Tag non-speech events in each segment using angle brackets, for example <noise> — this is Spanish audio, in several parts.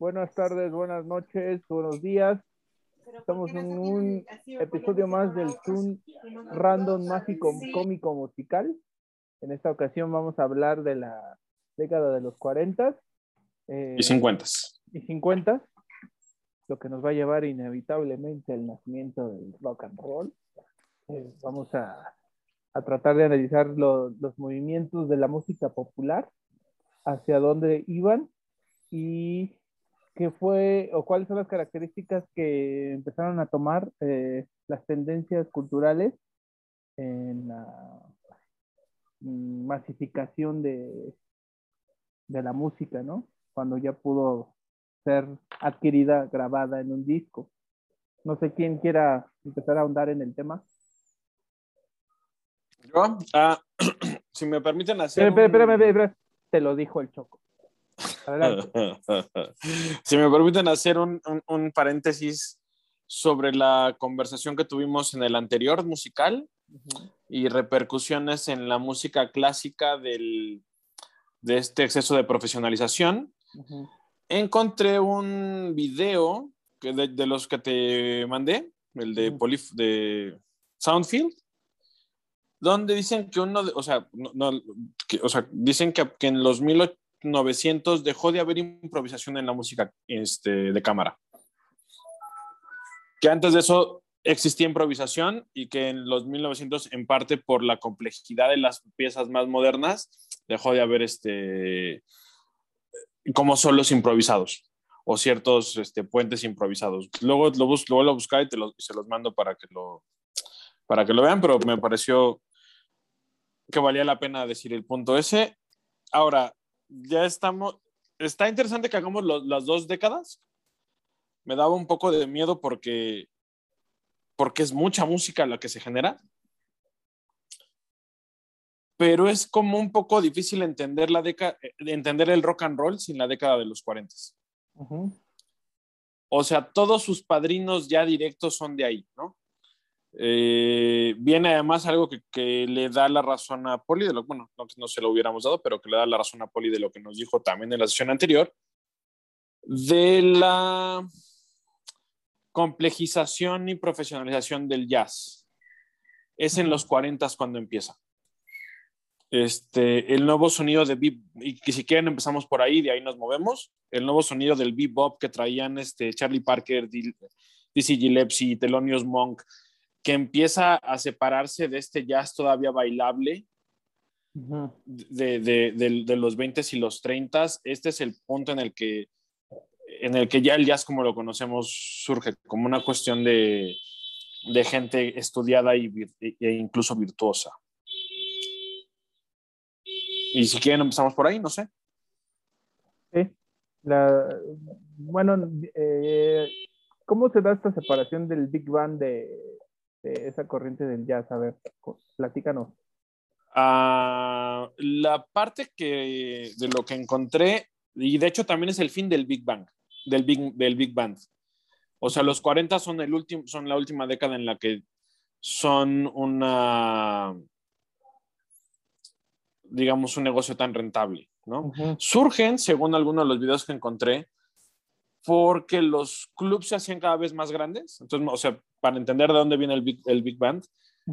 buenas tardes, buenas noches, buenos días. Estamos en un episodio más del Zoom Random Mágico Cómico Musical. En esta ocasión vamos a hablar de la década de los 40 eh, y 50 y 50, lo que nos va a llevar inevitablemente al nacimiento del rock and roll. Eh, vamos a, a, tratar de analizar lo, los movimientos de la música popular, hacia dónde iban y qué fue o cuáles son las características que empezaron a tomar eh, las tendencias culturales en la masificación de, de la música, ¿no? Cuando ya pudo ser adquirida, grabada en un disco. No sé quién quiera empezar a ahondar en el tema. Yo, ah, <clears throat> si me permiten hacer. Espérame, espérame, te lo dijo el Choco. <laughs> si me permiten hacer un, un, paréntesis sobre la conversación que tuvimos en el anterior musical y repercusiones en la música clásica del, de este exceso de profesionalización. Encontré un video que de, los que te mandé, el de, de Soundfield, donde dicen que uno, de, o, sea, no, o sea, dicen que, que en los 1900 dejó de haber improvisación en la música este, de cámara. Que antes de eso existía improvisación y que en los 1900, en parte por la complejidad de las piezas más modernas, dejó de haber este, como solos improvisados o ciertos este, puentes improvisados. Luego lo, bus luego lo buscaré y, te se los mando para que lo, para que lo vean, pero me pareció que valía la pena decir el punto ese. Ahora, ya estamos, está interesante que hagamos las dos décadas. Me daba un poco de miedo porque, porque es mucha música la que se genera. Pero es como un poco difícil entender, la década, entender el rock and roll sin la década de los 40. O sea, todos sus padrinos ya directos son de ahí, ¿no? Eh, viene además algo que, le da la razón a Poli, de lo, bueno, no, no se lo hubiéramos dado, pero que le da la razón a Poli de lo que nos dijo también en la sesión anterior, de la complejización y profesionalización del jazz. Es en los 40 cuando empieza. Este, el nuevo sonido de bebop, y que si quieren empezamos por ahí, de ahí nos movemos, el nuevo sonido del bebop que traían este, Charlie Parker, Dizzy Gillespie, Thelonious Monk, que empieza a separarse de este jazz todavía bailable de, de, de, los 20 y los 30. Este es el punto en el que en el que ya el jazz como lo conocemos surge como una cuestión de, de gente estudiada y, e incluso virtuosa. Y si quieren empezamos por ahí, no sé. Sí. La, bueno, eh, ¿cómo se da esta separación del Big Band de, esa corriente del jazz? A ver, platícanos. Ah, la parte que de lo que encontré, y de hecho también es el fin del Big Bang, del Big, del Big Band. O sea, los 40 son, el último, son la última década en la que son una, digamos, un negocio tan rentable, ¿no? Surgen, según algunos de los videos que encontré, porque los clubs se hacían cada vez más grandes. Entonces, o sea, para entender de dónde viene el Big, el big Band,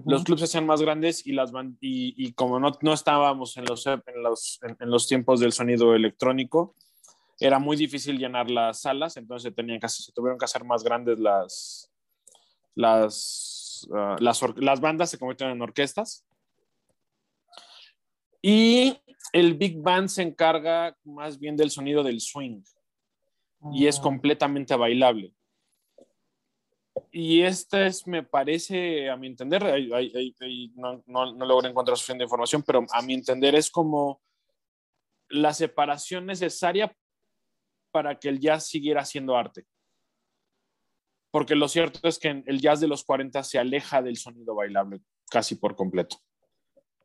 los clubs se hacían más grandes y, las y, y como no, no, estábamos en los, en, los, en, los tiempos del sonido electrónico, era muy difícil llenar las salas, entonces se, tenían que, se tuvieron que hacer más grandes las, las, uh, las, las bandas, se convirtieron en orquestas. Y el Big Band se encarga más bien del sonido del swing y es ah. completamente bailable. Y este es, me parece, a mi entender, no, no, no, logro encontrar suficiente información, pero a mi entender es como la separación necesaria para que el jazz siguiera siendo arte. Porque lo cierto es que el jazz de los 40 se aleja del sonido bailable casi por completo.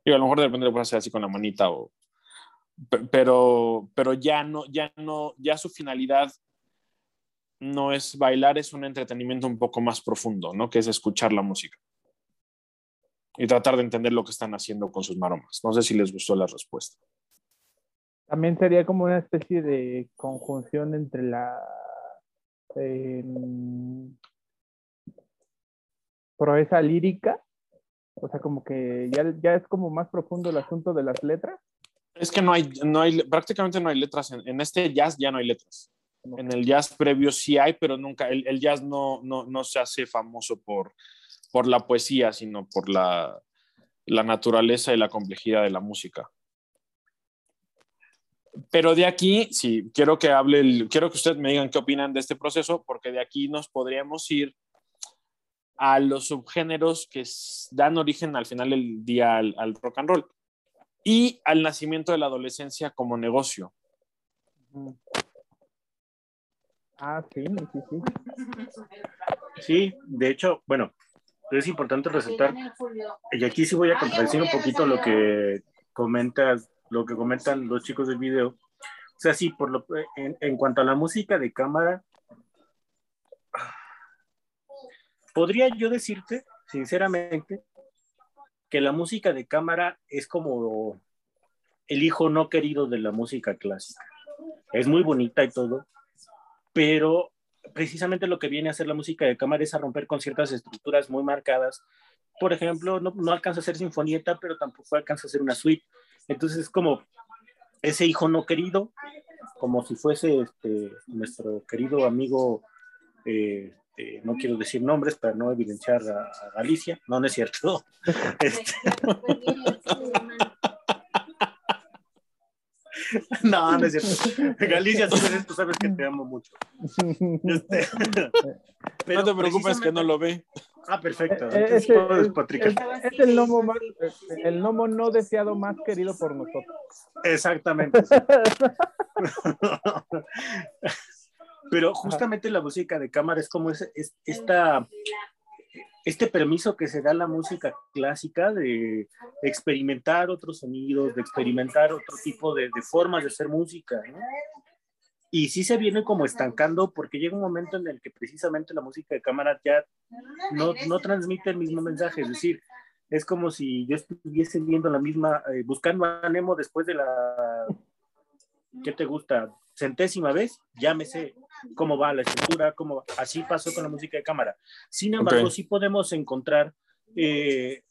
Y a lo mejor de repente lo puedes hacer así con la manita o, pero, pero ya no, ya no, ya su finalidad no es bailar, es un entretenimiento un poco más profundo, ¿no? Que es escuchar la música y tratar de entender lo que están haciendo con sus maromas. No sé si les gustó la respuesta. También sería como una especie de conjunción entre la eh, proeza lírica, o sea, como que ya, ya es como más profundo el asunto de las letras. Es que no hay, no hay, prácticamente no hay letras. En, en este jazz ya no hay letras. En el jazz previo sí hay, pero nunca, el, el jazz no, no, no, se hace famoso por, por la poesía, sino por la, la naturaleza y la complejidad de la música. Pero de aquí, sí, quiero que hable, el, quiero que ustedes me digan qué opinan de este proceso, porque de aquí nos podríamos ir a los subgéneros que dan origen al final del día al, al rock and roll y al nacimiento de la adolescencia como negocio. Ah, sí, sí, sí. Sí, de hecho, bueno, es importante resaltar, y aquí sí voy a contradecir un poquito lo que comentas, lo que comentan los chicos del video. O sea, sí, por lo, en, en cuanto a la música de cámara, podría yo decirte, sinceramente, que la música de cámara es como el hijo no querido de la música clásica. Es muy bonita y todo, pero precisamente lo que viene a hacer la música de cámara es a romper con ciertas estructuras muy marcadas. Por ejemplo, no, no alcanza a ser sinfonieta, pero tampoco alcanza a ser una suite. Entonces es como ese hijo no querido, como si fuese este, nuestro querido amigo eh, este, no quiero decir nombres para no evidenciar a, a Galicia, no, no es cierto. Este... <laughs> no, no es cierto. Galicia, tú, eres, tú sabes que te amo mucho. Este... Pero <laughs> no te preocupes que no lo ve. Ah, perfecto. Eh, es, es, es, el gnomo más, el gnomo no deseado más querido por nosotros. Exactamente. Sí. <laughs> Pero justamente la música de cámara es como es, es, esta, este permiso que se da a la música clásica de experimentar otros sonidos, de experimentar otro tipo de, de formas de hacer música. Y sí se viene como estancando porque llega un momento en el que precisamente la música de cámara ya no, no transmite el mismo mensaje. Es decir, es como si yo estuviese viendo la misma, eh, buscando a Nemo después de la, ¿qué te gusta? Centésima vez, ya me sé cómo va la estructura, cómo va. así pasó con la música de cámara. Sin embargo, okay. sí podemos encontrar eh,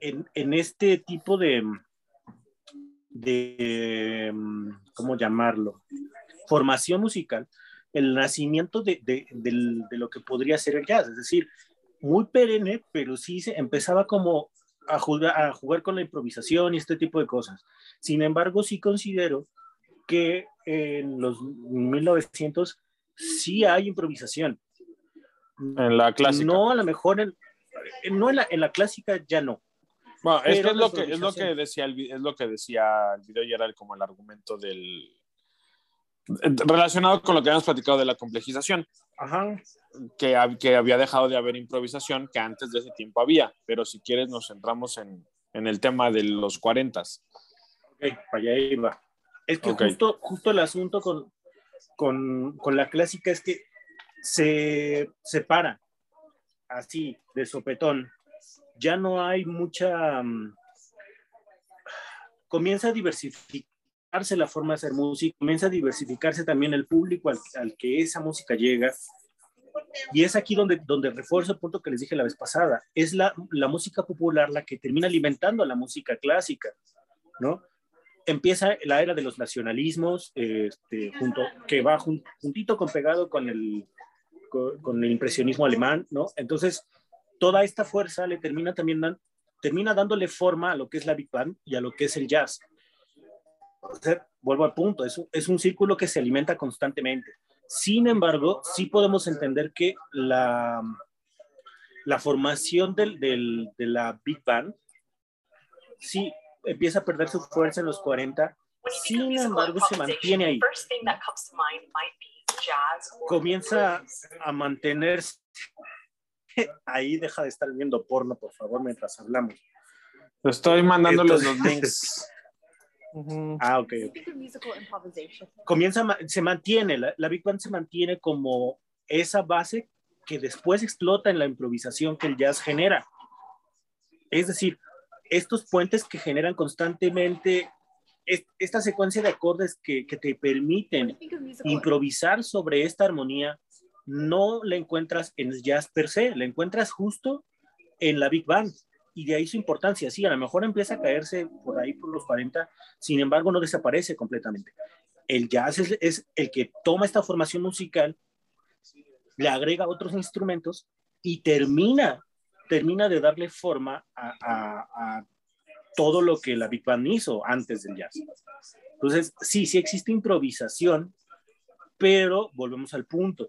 en, en, este tipo de, de, ¿cómo llamarlo? Formación musical, el nacimiento de, de, de, de, lo que podría ser el jazz, es decir, muy perenne, pero sí se empezaba como a jugar, a jugar con la improvisación y este tipo de cosas. Sin embargo, sí considero que en los 1900 sí hay improvisación. En la clásica. No, a lo mejor en, no en la, en la clásica ya no. Bueno, es que es lo que, es lo que decía el, es lo que decía el video y era como el argumento del relacionado con lo que habíamos platicado de la complejización. Ajá. Que, que había dejado de haber improvisación que antes de ese tiempo había, pero si quieres nos centramos en, en el tema de los 40. Ok, para allá iba. Es que okay. justo, justo el asunto con, con, con, la clásica es que se separa así, de sopetón. Ya no hay mucha... Um, comienza a diversificarse la forma de hacer música, comienza a diversificarse también el público al, al que esa música llega. Y es aquí donde, donde refuerzo el punto que les dije la vez pasada. Es la, la música popular la que termina alimentando a la música clásica, ¿no? Empieza la era de los nacionalismos, este, junto, que va juntito con pegado con el, con, con, el impresionismo alemán, ¿no? Entonces, toda esta fuerza le termina también, dan, termina dándole forma a lo que es la Big Band y a lo que es el jazz. O sea, vuelvo al punto, es, es un círculo que se alimenta constantemente. Sin embargo, sí podemos entender que la, la formación del, del, de la Big Band, sí, empieza a perder su fuerza en los 40, sin embargo se mantiene ahí. Comienza a mantenerse ahí, deja de estar viendo porno, por favor, mientras hablamos. Estoy mandándoles los links. <laughs> Ah, ok, ok. Comienza, se mantiene, la, la Big Band se mantiene como esa base que después explota en la improvisación que el jazz genera. Es decir, estos puentes que generan constantemente esta secuencia de acordes que, que te permiten improvisar sobre esta armonía, no la encuentras en el jazz per se, la encuentras justo en la Big Band. Y de ahí su importancia. Sí, a lo mejor empieza a caerse por ahí por los 40, sin embargo no desaparece completamente. El jazz es, es el que toma esta formación musical, le agrega otros instrumentos y termina, termina de darle forma a, todo lo que la Big Band hizo antes del jazz. Entonces, sí, sí existe improvisación, pero volvemos al punto.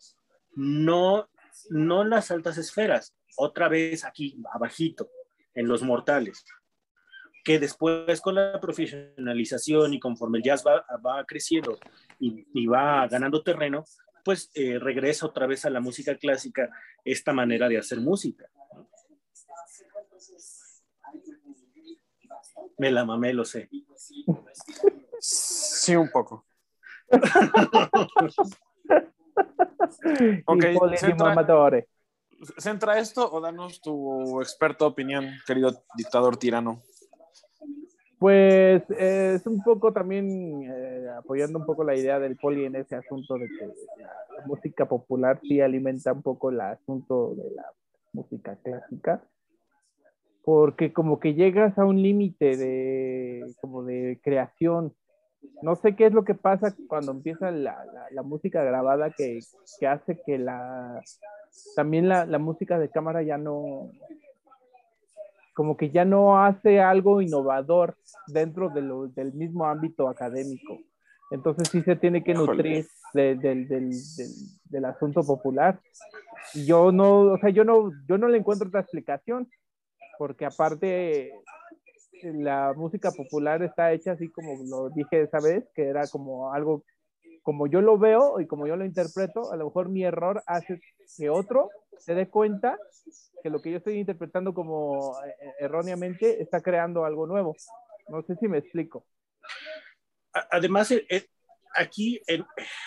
No, no en las altas esferas, otra vez aquí, abajito, en los mortales. Que después con la profesionalización y conforme el jazz va, creciendo y, y, va ganando terreno, pues eh, regresa otra vez a la música clásica esta manera de hacer música. Me la mamé, lo sé. Sí, un poco. <laughs> ok, centra, centra esto o danos tu experta opinión, querido dictador tirano. Pues eh, es un poco también eh, apoyando un poco la idea del poli en ese asunto de que la, la, música popular sí alimenta un poco el asunto de la música clásica porque como que llegas a un límite de, como de creación. No sé qué es lo que pasa cuando empieza la, la, la música grabada que, que, hace que la, también la, la música de cámara ya no, como que ya no hace algo innovador dentro de lo, del mismo ámbito académico. Entonces sí se tiene que nutrir de, de, del, del, del, asunto popular. Yo no, o sea, yo no, yo no le encuentro otra explicación porque aparte la música popular está hecha así como lo dije esa vez, que era como algo, como yo lo veo y como yo lo interpreto, a lo mejor mi error hace que otro se dé cuenta que lo que yo estoy interpretando como eh, erróneamente está creando algo nuevo. No sé si me explico. Además, eh, eh, aquí,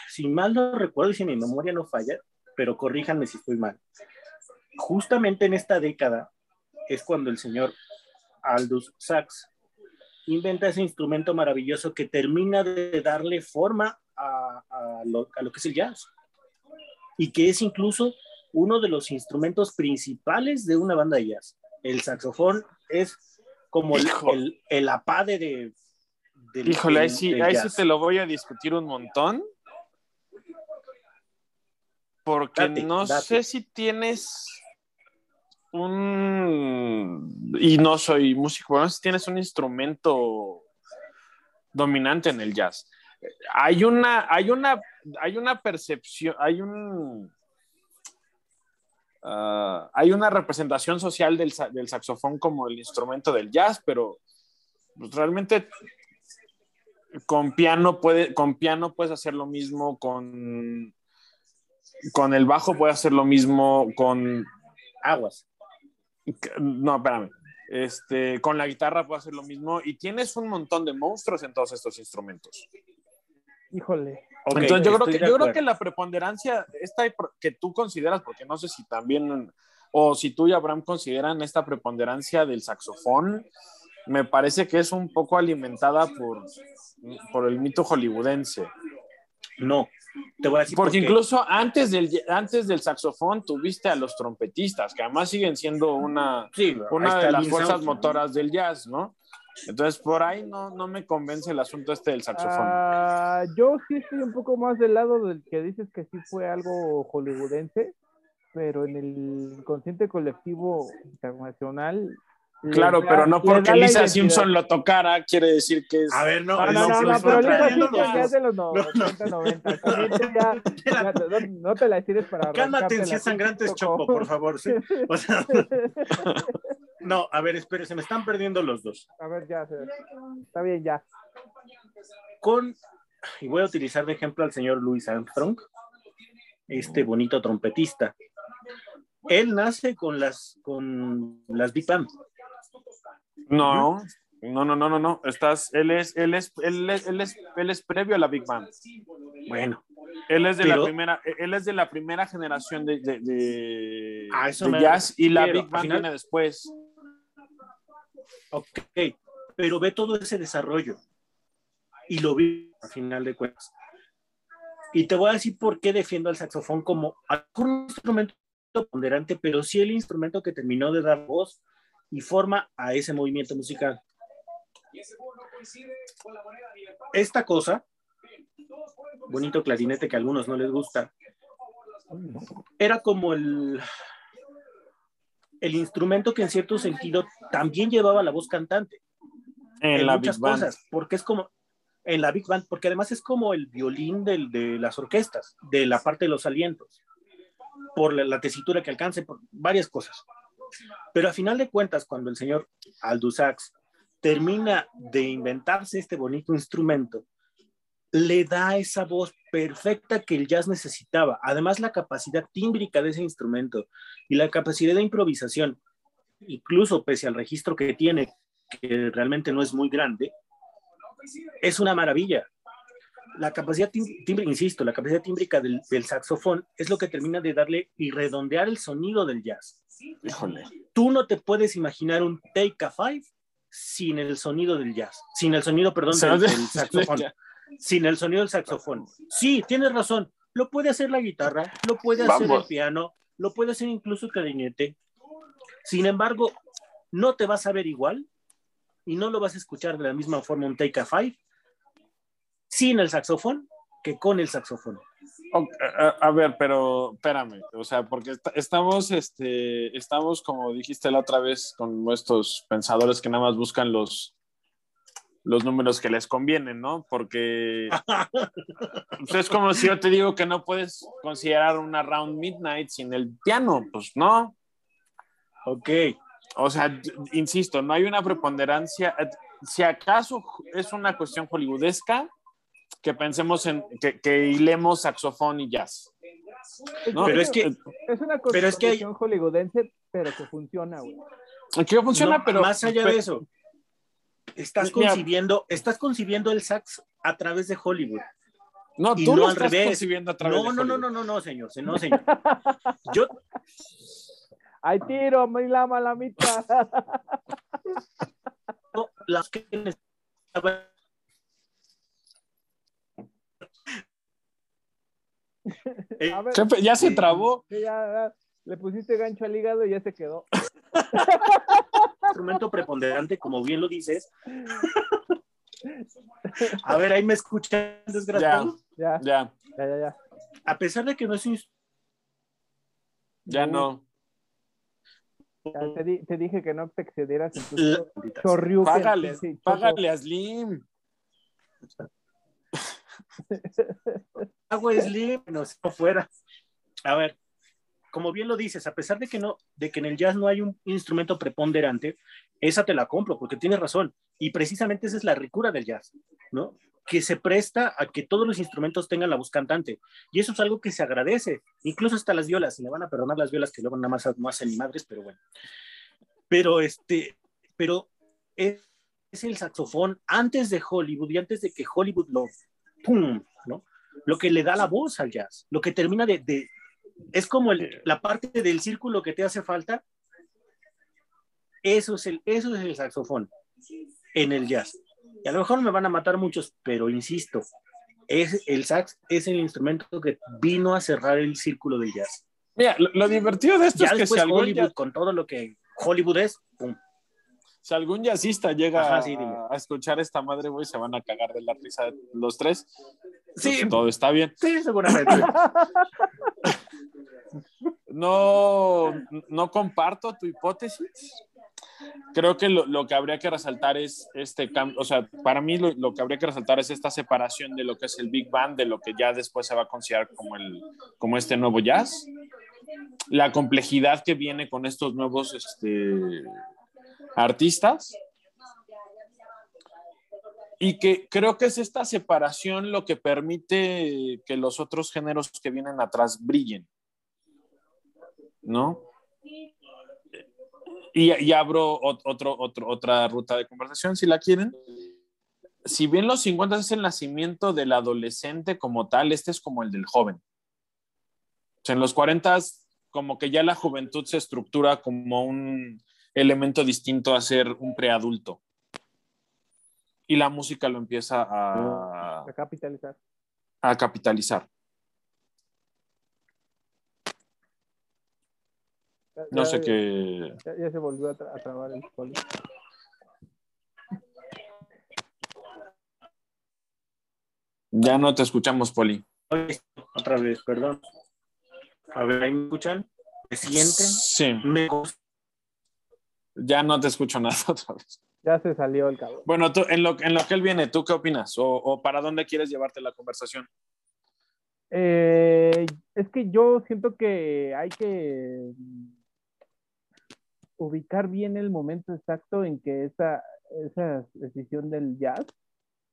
si mal no recuerdo y si mi memoria no falla, pero corríjanme si estoy mal, justamente en esta década es cuando el señor Aldous Sachs inventa ese instrumento maravilloso que termina de darle forma a, a, lo, a, lo, que es el jazz y que es incluso uno de los instrumentos principales de una banda de jazz. El saxofón es como el, el, el, apade de... Del, Híjole, ahí sí, ahí sí te lo voy a discutir un montón. Porque date, no date. sé si tienes un, y no soy músico, bueno, si tienes un instrumento dominante en el jazz. Hay una, hay una, hay una percepción, hay un, uh, hay una representación social del, del, saxofón como el instrumento del jazz, pero pues, realmente con piano puede, con piano puedes hacer lo mismo, con, con el bajo puedes hacer lo mismo, con aguas no, espérame. Este, con la guitarra puedo hacer lo mismo y tienes un montón de monstruos en todos estos instrumentos. Híjole. Okay, Entonces yo, creo que, yo creo que la preponderancia, esta que tú consideras, porque no sé si también, o si tú y Abraham consideran esta preponderancia del saxofón, me parece que es un poco alimentada por, por el mito hollywoodense. No, te voy a decir porque incluso antes del, antes del saxofón tuviste a los trompetistas, que además siguen siendo una, sí, una de las fuerzas sound, motoras del jazz, ¿no? Entonces, por ahí no, no me convence el asunto este del saxofón. Uh, yo sí estoy un poco más del lado del que dices que sí fue algo hollywoodense, pero en el inconsciente colectivo internacional Claro, da, pero no porque Lisa Simpson lo tocara, quiere decir que es. A ver, no, no, no, no, no pero Lisa Simpson ya es de los <laughs> 80, 90. Ya, <laughs> ya, no, no, te la tires para. Cálmate, si es sangrante, es choco, por favor. ¿sí? O sea, <laughs> no, a ver, espere, se me están perdiendo los dos. A ver, ya, está bien, ya. Con, y voy a utilizar de ejemplo al señor Louis Armstrong, este bonito trompetista. Él nace con las, con las Big Band. No, no, no, no, no, no. Estás, él es, él es, él es, él es, él es previo a la Big Band. Bueno. Él es de pero, la primera, él es de la primera generación de, de, de, ah, de jazz y la Big Band final... viene después. Ok, pero ve todo ese desarrollo. y lo vi a final de cuentas. Y te voy a decir por qué defiendo al saxofón como un instrumento ponderante, pero sí el instrumento que terminó de dar voz y forma a ese movimiento musical. Esta cosa, bonito clarinete que a algunos no les gusta, era como el, el instrumento que en cierto sentido también llevaba la voz cantante. En, muchas cosas, porque es como en la Big Band, porque además es como el violín del, de las orquestas, de la parte de los alientos, por la, tesitura que alcance, por varias cosas. Pero a final de cuentas, cuando el señor Aldous termina de inventarse este bonito instrumento, le da esa voz perfecta que el jazz necesitaba. Además, la capacidad tímbrica de ese instrumento y la capacidad de improvisación, incluso pese al registro que tiene, que realmente no es muy grande, es una maravilla. La capacidad tímbrica, insisto, la capacidad tímbrica del, saxofón es lo que termina de darle y redondear el sonido del jazz. Híjole. Tú no te puedes imaginar un Take a Five sin el sonido del jazz, sin el sonido, perdón, del saxofón sin el sonido del saxofón. Sí, tienes razón. Lo puede hacer la guitarra, lo puede hacer el piano, lo puede hacer incluso el clarinete. Sin embargo, no te vas a ver igual y no lo vas a escuchar de la misma forma un Take a Five sin el saxofón que con el saxofón. a, ver, pero espérame, o sea, porque estamos, este, estamos, como dijiste la otra vez, con nuestros pensadores que nada más buscan los, los números que les convienen, ¿no? Porque <laughs> pues, es como si yo te digo que no puedes considerar una round midnight sin el piano, pues no. Ok. O sea, insisto, no hay una preponderancia. Si acaso es una cuestión hollywoodesca, que pensemos en que, que hilemos saxofón y jazz. Pero es que es una cuestión hollywoodense, pero que funciona, güey. Que funciona, pero más allá de eso Estás concibiendo, estás concibiendo el sax a través de Hollywood. No, tú lo estás concibiendo a través no, de no, no, no, no, no, señor, no, señor. Yo. Ay, tiro, me la malamita. No, las que ya se trabó. ya, le pusiste gancho al hígado y ya se quedó. <laughs> instrumento preponderante, como bien lo dices. <laughs> A ver, ahí me escuchan, desgraciado. Ya, ya, ya, ya, A pesar de que no es un... Ya no. te, dije que no te excedieras en tu Págale, págale a Slim. Hago Slim, no se fuera. A ver, como bien lo dices, a pesar de que, no, de que en el jazz no hay un instrumento preponderante, esa te la compro porque tienes razón. Y precisamente esa es la ricura del jazz, ¿no? Que se presta a que todos los instrumentos tengan la voz cantante. Y eso es algo que se agradece. Incluso hasta las violas. Se le van a perdonar las violas que luego nada más no hacen ni madres, pero bueno. Pero este, pero es, el saxofón antes de Hollywood y antes de que Hollywood lo, ¡pum! ¿no? Lo que le da la voz al jazz, lo que termina de, es como la parte del círculo que te hace falta. Eso es, el, eso es el saxofón en el jazz. Y a lo mejor me van a matar muchos, pero insisto, es, el sax es el instrumento que vino a cerrar el círculo del jazz. Mira, lo, divertido de esto es que si Hollywood, con todo lo que Hollywood es. Si algún jazzista llega a, escuchar esta madre, güey, se van a cagar de la risa los tres. Sí. todo está bien. Sí, seguramente. <laughs> no, no comparto tu hipótesis. Creo que lo, que habría que resaltar es este cambio, o sea, para mí lo, que habría que resaltar es esta separación de lo que es el Big Band, de lo que ya después se va a considerar como, el, como este nuevo jazz, la complejidad que viene con estos nuevos este, artistas, y que creo que es esta separación lo que permite que los otros géneros que vienen atrás brillen. ¿no? Y, abro otro, otro, otra ruta de conversación, si la quieren. Si bien los 50 es el nacimiento del adolescente como tal, este es como el del joven. en los 40 como que ya la juventud se estructura como un elemento distinto a ser un preadulto. y la música lo empieza a, A capitalizar. a capitalizar. Ya- No ya- sé qué. Ya, ya se volvió a, tra- a trabar el poli. Ya no te escuchamos, Poli. Otra vez, perdón. A ver, ¿ahí me escuchan? ¿Me sienten? Sí, ¿Me ya no te escucho <laughs> nada otra vez. Ya se salió el cabrón. Bueno, tú, en, lo, en lo que él viene, ¿tú qué opinas? ¿O, o para dónde quieres llevarte la conversación? Eh, es que yo siento que hay que ubicar bien el momento exacto en que esa, esa decisión del jazz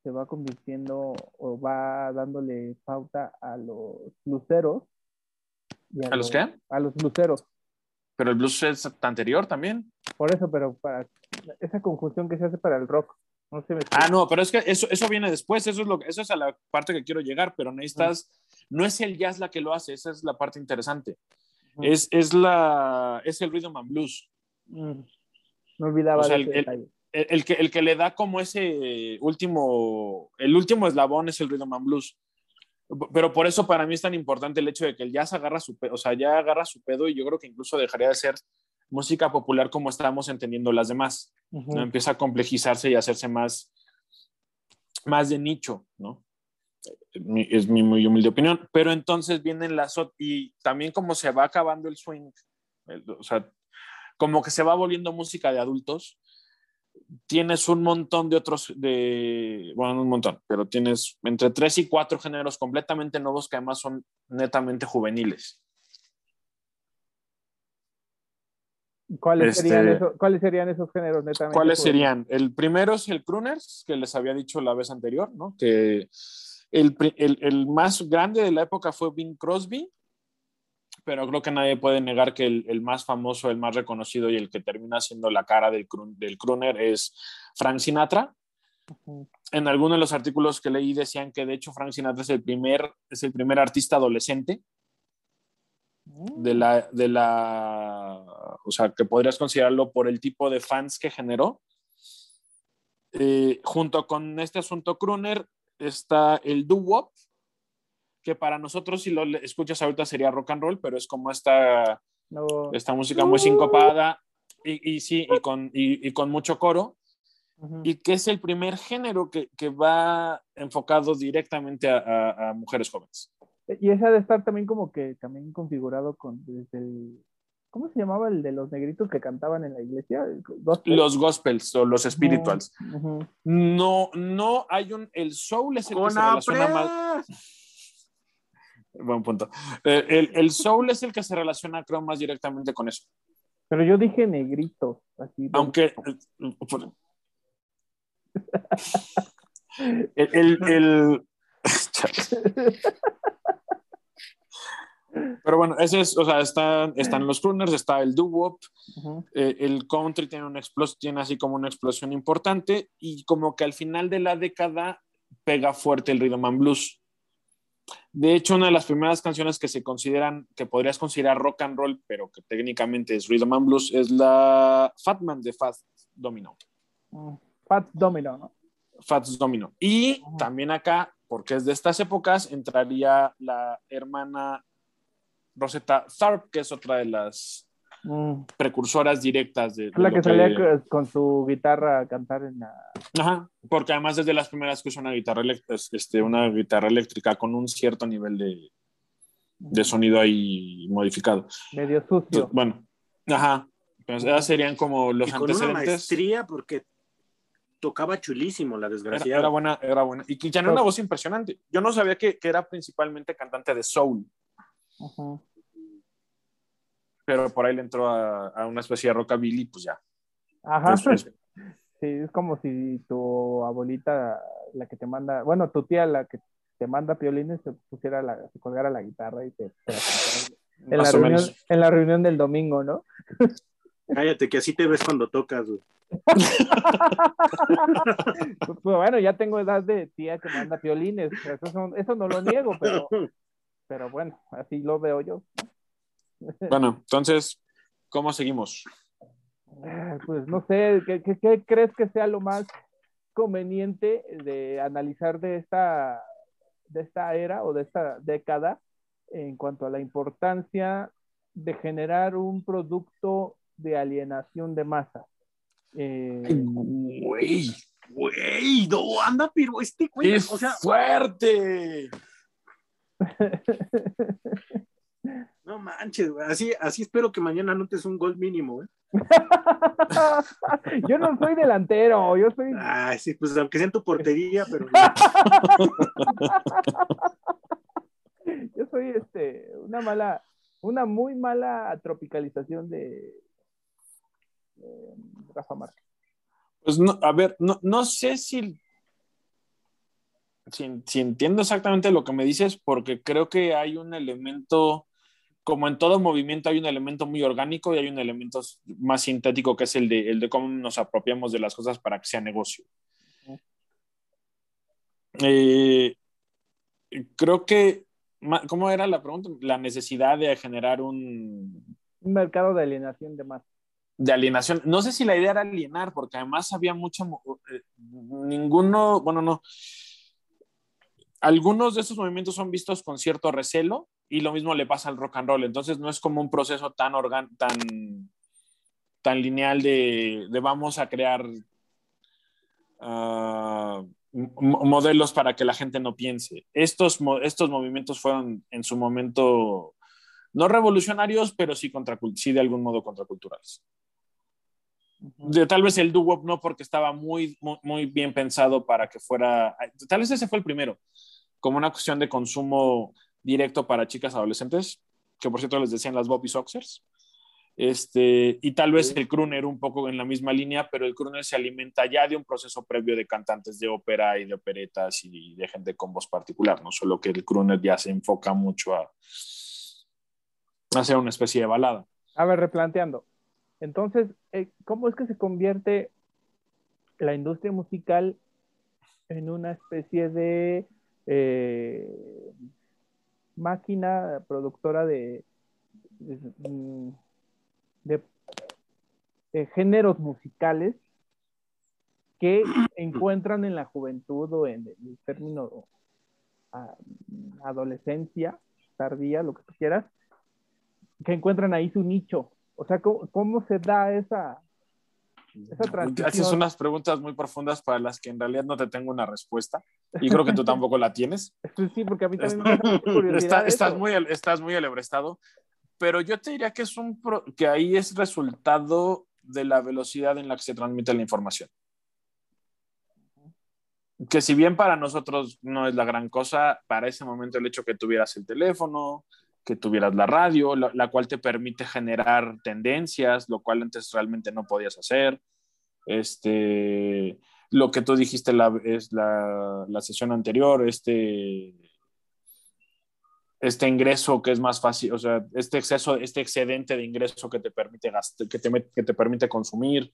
se va convirtiendo o va dándole pauta a los luceros. y ¿A los qué? A los luceros. Pero el blues es anterior también. Por eso, pero para esa conjunción que se hace para el rock. No sé, me Ah, no, pero es que eso, eso viene después, eso es, lo, eso es a la parte que quiero llegar, pero necesitas, no es el jazz la que lo hace, esa es la parte interesante. Ujú. Es, es, la, es el rhythm and blues. Mm, No olvidaba O sea, de el- ese el- detalle. El, el que, el que le da como ese último, el último eslabón es el rhythm and blues. Pero por eso para mí es tan importante el hecho de que el jazz agarra su pedo, o sea, ya agarra su pedo y yo creo que incluso dejaría de ser música popular como estamos entendiendo las demás. ¿no? Empieza a complejizarse y a hacerse más, más de nicho, ¿no? Mi- Es mi muy humilde opinión. Pero entonces vienen las... Y también como se va acabando el swing, el- o sea, como que se va volviendo música de adultos, tienes un montón de otros, de, bueno, no un montón, pero tienes entre tres y cuatro géneros completamente nuevos que además son netamente juveniles. ¿Cuáles, Este- serían esos, ¿Cuáles serían esos géneros netamente? ¿Cuáles juveniles? serían? El primero es el crooners, que les había dicho la vez anterior, ¿no? Que el, el- el más grande de la época fue Bing Crosby, pero creo que nadie puede negar que el, el más famoso, el más reconocido y el que termina siendo la cara del, del crooner es Frank Sinatra. En algunos de los artículos que leí decían que de hecho Frank Sinatra es el primer, es el primer artista adolescente de la, de la, o sea, que podrías considerarlo por el tipo de fans que generó. Eh, junto con este asunto crooner está el doo-wop, que para nosotros si lo escuchas ahorita sería rock and roll, pero es como esta, No, esta música muy sincopada y, y sí, y con, y, y con mucho coro, ujú. y que es el primer género que, que va enfocado directamente a, a- a mujeres jóvenes. Y ese ha de estar también como que también configurado con desde el ¿cómo se llamaba el de los negritos que cantaban en la iglesia? Gospel. Los gospels o los spirituals. Ujú. No, no hay un. El soul es el que se relaciona más. Buen punto. Eh, El, el soul es el que se relaciona, creo, más directamente con eso. Pero yo dije negritos, así. Aunque. <laughs> El. el- el- <laughs> Pero bueno, ese es, o sea, están, están los crooners, está el doo-wop, eh, el country tiene, una explos- tiene así como una explosión importante y como que al final de la década pega fuerte el rhythm and blues. De hecho, una de las primeras canciones que se consideran, que podrías considerar rock and roll, pero que técnicamente es rhythm and blues, es la Fat Man de Fats Domino. Mm. Fat Domino, ¿no? Fats Domino. Y también acá, porque es de estas épocas, entraría la hermana Rosetta Tharpe, que es otra de las Mm. precursoras directas de, de la que salía co- con su guitarra a cantar en la. Ajá, porque además es de las primeras que usa una guitarra, este, una guitarra eléctrica con un cierto nivel de, de sonido ahí modificado. medio sucio. Entonces, bueno, ajá, pues esas serían como los y con una antecedentes. maestría porque tocaba chulísimo la Era, desgraciada. era buena, era buena. Y que tenía una voz impresionante. Yo no sabía que, que era principalmente cantante de soul, Ujú. Pero por ahí le entró a, a una especie de rockabilly, pues ya. Ajá. Es- es- <laughs> Sí, es como si tu abuelita, la que te manda, bueno, tu tía, la que te manda piolines, se pusiera la, se colgara la guitarra y te, te la cantara en, la reunión, en la reunión del domingo, ¿no? <laughs> Cállate, que así te ves cuando tocas, güey. Pues, <laughs> pues, bueno, ya tengo edad de tía que manda piolines, eso, son- eso no lo niego, pero, pero bueno, así lo veo yo. Bueno, entonces, ¿cómo seguimos? Ah, Pues no sé, ¿qué, qué, qué crees que sea lo más conveniente de analizar de esta, de esta era o de esta década en cuanto a la importancia de generar un producto de alienación de masa. Eh, güey, güey, no, anda, pero este güey, o sea, fuerte. <laughs> No manches, güey. Así, así espero que mañana anotes un gol mínimo, güey. <laughs> yo no soy delantero, yo soy. Ay, sí, pues aunque sea en tu portería, pero. <laughs> yo soy este, una mala, una muy mala tropicalización de, Rafa Márquez. Pues no, a ver, no, no sé si, si, si, entiendo exactamente lo que me dices, porque creo que hay un elemento, como en todo movimiento, hay un elemento muy orgánico y hay un elemento más sintético que es el de, el de cómo nos apropiamos de las cosas para que sea negocio. Eh, creo que, ¿cómo era la pregunta? La necesidad de generar un... Un mercado de alienación de más de alienación. No sé si la idea era alienar, porque además había mucho, eh, ninguno, bueno, no. Algunos de estos movimientos son vistos con cierto recelo y lo mismo le pasa al rock and roll. Entonces no es como un proceso tan, organ, tan, tan lineal de, de vamos a crear uh, modelos para que la gente no piense. Estos, estos movimientos fueron en su momento no revolucionarios, pero sí, contra, sí de algún modo contraculturales. De, tal vez el doo no porque estaba muy, muy, bien pensado para que fuera, tal vez ese fue el primero, como una cuestión de consumo directo para chicas adolescentes, que por cierto les decían las Bobby Soxers. Este, y tal vez el crooner un poco en la misma línea, pero el crooner se alimenta ya de un proceso previo de cantantes de ópera y de operetas y de gente con voz particular, no solo que el crooner ya se enfoca mucho a hacer una especie de balada. A ver, replanteando, entonces, eh, ¿cómo es que se convierte la industria musical en una especie de eh, máquina productora de, de, géneros musicales que encuentran en la juventud o en el término ah, adolescencia, tardía, lo que tú quieras, que encuentran ahí su nicho, o sea, ¿cómo, se da esa, esa transición? Haces unas preguntas muy profundas para las que en realidad no te tengo una respuesta y creo que tú tampoco la tienes. <laughs> Sí, porque a mí también me da <laughs> curiosidad. estás, muy, estás muy alebrestado, pero yo te diría que, es un que ahí es resultado de la velocidad en la que se transmite la información. Que si bien para nosotros no es la gran cosa, para ese momento el hecho que tuvieras el teléfono, que tuvieras la radio, la, cual te permite generar tendencias, lo cual antes realmente no podías hacer. Este, lo que tú dijiste la, es la, la sesión anterior, este, este ingreso que es más fácil, o sea, este exceso, este excedente de ingreso que te permite gastar, que te, que te permite consumir.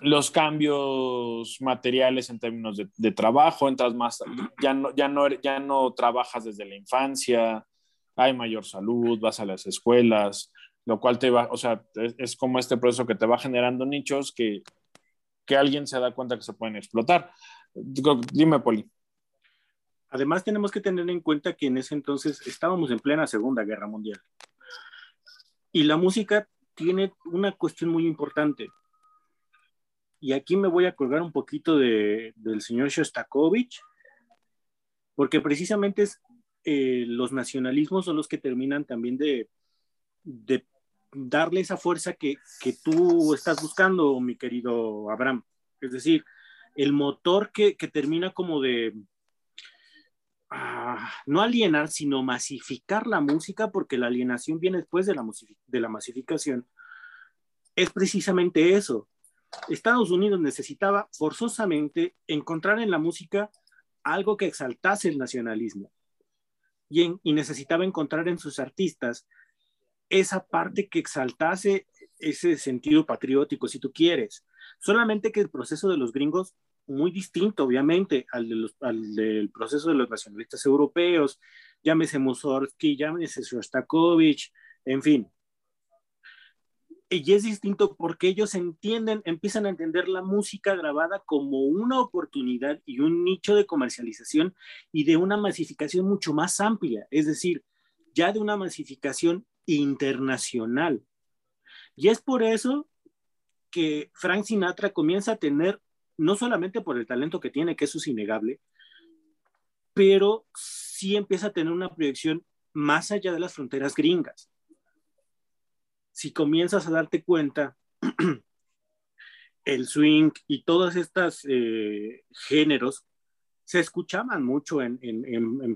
Los cambios materiales en términos de, trabajo, entras más, ya no, ya, no, ya no trabajas desde la infancia, hay mayor salud, vas a las escuelas, lo cual te va, o sea, es, como este proceso que te va generando nichos que, que alguien se da cuenta que se pueden explotar. Dime, Poli. Además, tenemos que tener en cuenta que en ese entonces estábamos en plena Segunda Guerra Mundial. Y la música tiene una cuestión muy importante y aquí me voy a colgar un poquito de, del señor Shostakovich, porque precisamente es, eh, los nacionalismos son los que terminan también de, de darle esa fuerza que, que, tú estás buscando, mi querido Abraham. Es decir, el motor que, que termina como de ah, no alienar, sino masificar la música, porque la alienación viene después de la, de la masificación, es precisamente eso, Estados Unidos necesitaba forzosamente encontrar en la música algo que exaltase el nacionalismo y, necesitaba encontrar en sus artistas esa parte que exaltase ese sentido patriótico, si tú quieres. Solamente que el proceso de los gringos, muy distinto, obviamente, al, del proceso de los nacionalistas europeos, llámese Mussorgsky, llámese Shostakovich, en fin, y es distinto porque ellos entienden, empiezan a entender la música grabada como una oportunidad y un nicho de comercialización y de una masificación mucho más amplia, es decir, ya de una masificación internacional. Y es por eso que Frank Sinatra comienza a tener, no solamente por el talento que tiene, que eso es innegable, pero sí empieza a tener una proyección más allá de las fronteras gringas si comienzas a darte cuenta, <clears throat> el swing y todos estos eh, géneros se escuchaban mucho en,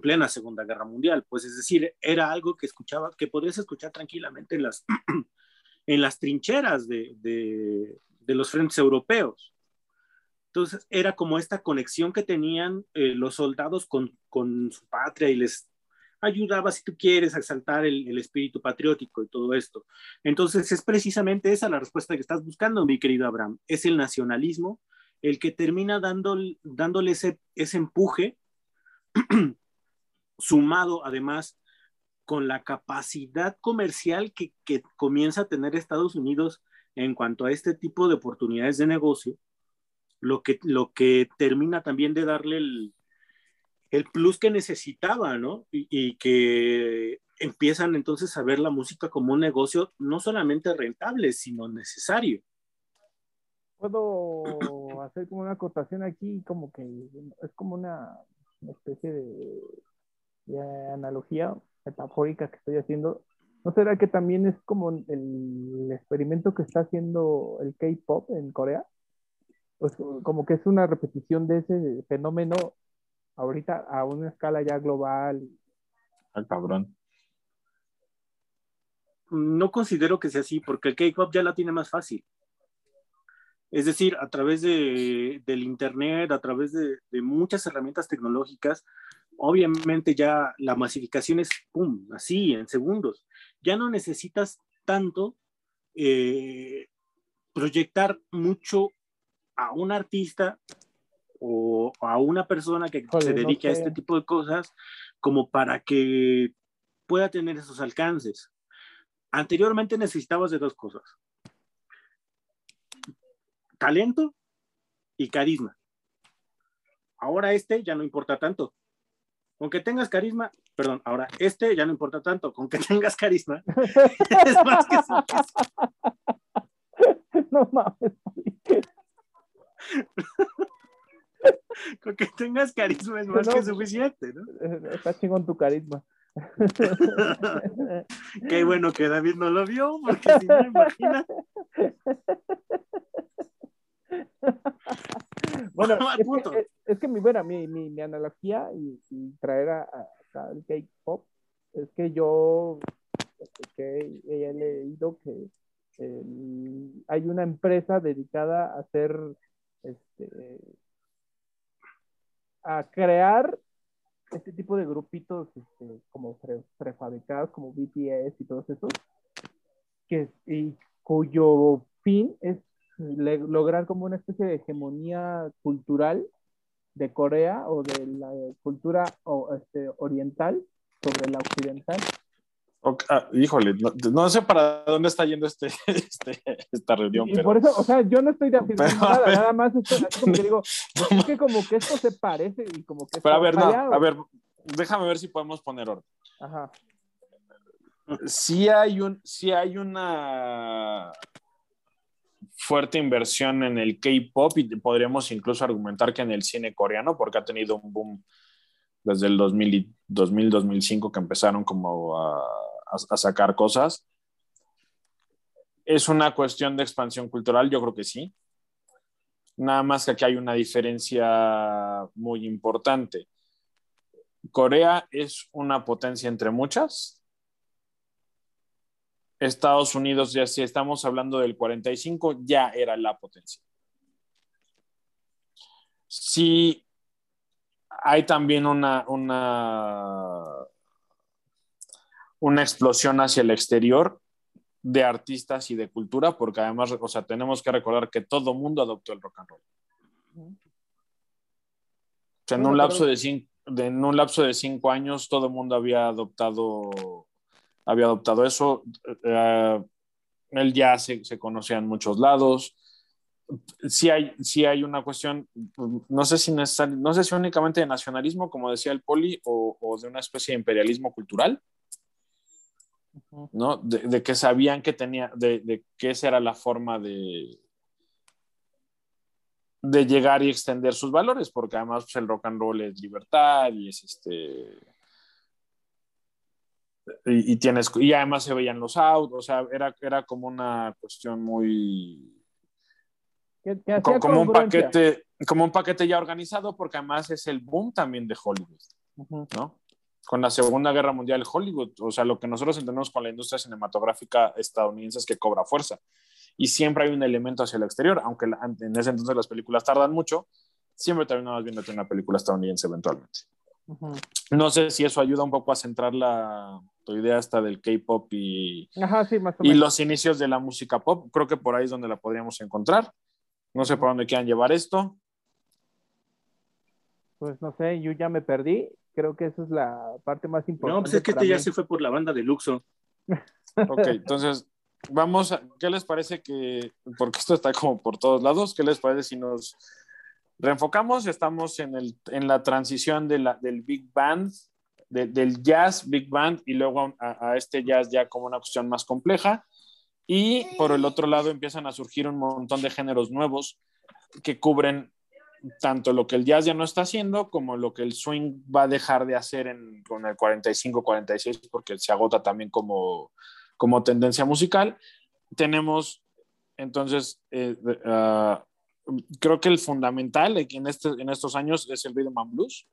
plena Segunda Guerra Mundial, pues es decir, era algo que escuchaba, que podías escuchar tranquilamente en las, <clears throat> en las trincheras de, los frentes europeos. Entonces era como esta conexión que tenían eh, los soldados con, con, su patria y les ayudaba, si tú quieres, a exaltar el, espíritu patriótico y todo esto. Entonces, es precisamente esa la respuesta que estás buscando, mi querido Abraham. Es el nacionalismo el que termina dándole, dándole ese, empuje, <clears throat> sumado además con la capacidad comercial que, comienza a tener Estados Unidos en cuanto a este tipo de oportunidades de negocio, lo que, lo que termina también de darle el, el plus que necesitaba, ¿no? Y, que empiezan entonces a ver la música como un negocio no solamente rentable, sino necesario. Puedo hacer como una acotación aquí, como que es como una, especie de, de, analogía metafórica que estoy haciendo. ¿No será que también es como el experimento que está haciendo el K-pop en Corea? Pues como que es una repetición de ese fenómeno ahorita a una escala ya global. Al cabrón. No considero que sea así, porque el K-pop ya la tiene más fácil. Es decir, a través de, del Internet, a través de, muchas herramientas tecnológicas, obviamente ya la masificación es, ¡pum!, así, en segundos. Ya no necesitas tanto eh, proyectar mucho a un artista o a una persona que se dedique a este tipo de cosas como para que pueda tener esos alcances. Anteriormente necesitabas de dos cosas. Talento y carisma. Ahora este ya no importa tanto. Con que tengas carisma, perdón, ahora este ya no importa tanto. Con que <laughs> tengas carisma, <laughs> es más que <laughs> No mames. Con que tengas carisma es más que suficiente, ¿no? Está chingón tu carisma. Qué bueno que David no lo vio, porque si no, imagina. <laughs> Bueno, <laughs> es, que, mi, buena mi, mi, analogía y, traer a, el K-pop es que yo que he leído que hay una empresa dedicada a hacer este, a crear este tipo de grupitos este, como prefabricados, como BTS y todos esos, que, y cuyo fin es lograr como una especie de hegemonía cultural de Corea o de la cultura o, este, oriental sobre la occidental Ah, híjole, no, sé para dónde está yendo este, <laughs> este esta reunión. Y por eso, o sea, yo no estoy de afirmando nada, nada más estoy, como que digo, <laughs> es que como que esto se parece y como que... Pero a ver, no, a ver, déjame ver si podemos poner orden. Ajá. Sí hay, un, sí hay una fuerte inversión en el K-pop y podríamos incluso argumentar que en el cine coreano, porque ha tenido un boom desde el 2000, 2000-2005 que empezaron como a a, sacar cosas. ¿Es una cuestión de expansión cultural? Yo creo que sí. Nada más que aquí hay una diferencia muy importante. Corea es una potencia entre muchas. Estados Unidos, ya si estamos hablando del 45, ya era la potencia. Sí, hay también una, una una explosión hacia el exterior de artistas y de cultura, porque además, o sea, tenemos que recordar que todo mundo adoptó el rock and roll. O sea, en, un lapso de cinco, en un lapso de cinco años todo el mundo había adoptado, había adoptado eso. Eh, el jazz se, se conocía en muchos lados. Sí hay, sí hay una cuestión, no sé, si no sé si únicamente de nacionalismo, como decía el Poli, o, o de una especie de imperialismo cultural, ¿no? De, de, que sabían que tenía, de, de, que esa era la forma de, de llegar y extender sus valores, porque además pues, el rock and roll es libertad y es este y, y, tienes, y además se veían los autos, o sea, era, era como una cuestión muy... Que, que como, como un paquete, como un paquete ya organizado, porque además es el boom también de Hollywood, uh -huh. ¿no? Con la Segunda Guerra Mundial, Hollywood, o sea, lo que nosotros entendemos con la industria cinematográfica estadounidense es que cobra fuerza. Y siempre hay un elemento hacia el exterior, aunque en ese entonces las películas tardan mucho, siempre terminamos viendo una película estadounidense eventualmente. Uh -huh. No sé si eso ayuda un poco a centrar la, tu idea hasta del K-pop y, Ajá, sí, más o y menos. los inicios de la música pop. Creo que por ahí es donde la podríamos encontrar. No sé por dónde quieran llevar esto. Pues no sé, yo ya me perdí. Creo que esa es la parte más importante. No, pues es que este mí. ya se fue por la banda de Luxo. Ok, entonces vamos a, ¿qué les parece que, porque esto está como por todos lados, ¿qué les parece si nos reenfocamos? Estamos en, el, en la transición de la, del Big Band, de, del jazz Big Band y luego a, a, este jazz ya como una cuestión más compleja. Y por el otro lado empiezan a surgir un montón de géneros nuevos que cubren tanto lo que el jazz ya no está haciendo como lo que el swing va a dejar de hacer en, con el 45-46 porque se agota también como, como tendencia musical. Tenemos entonces, eh, uh, creo que el fundamental en, este, en estos años es el rhythm and blues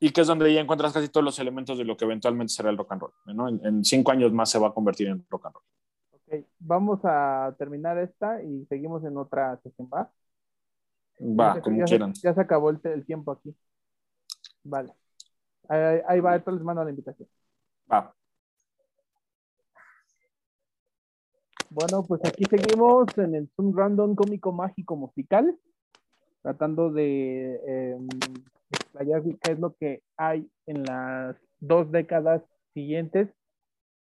y que es donde ya encuentras casi todos los elementos de lo que eventualmente será el rock and roll. ¿no? En, en, cinco años más se va a convertir en rock and roll. Ok, vamos a terminar esta y seguimos en otra sesión, ¿va? Va, ya, como ya quieran. Se, ya se acabó el, el, tiempo aquí. Vale. Ahí, ahí va, entonces les mando la invitación. Va. Bueno, pues aquí seguimos en el Zoom Random Cómico Mágico Musical, tratando de eh, qué es lo que hay en las dos décadas siguientes,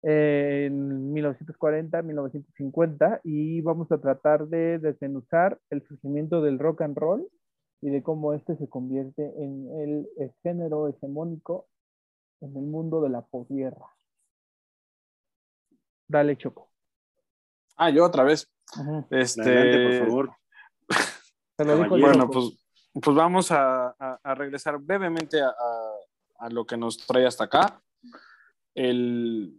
en 1940, 1950, y vamos a tratar de desmenuzar el surgimiento del rock and roll y de cómo este se convierte en el, el género hegemónico en el mundo de la posguerra. Dale, Choco. Ah, yo otra vez. Ajá. Este... Adelante, por favor. bueno, pues, pues vamos a, a, a regresar brevemente a, a, lo que nos trae hasta acá. El,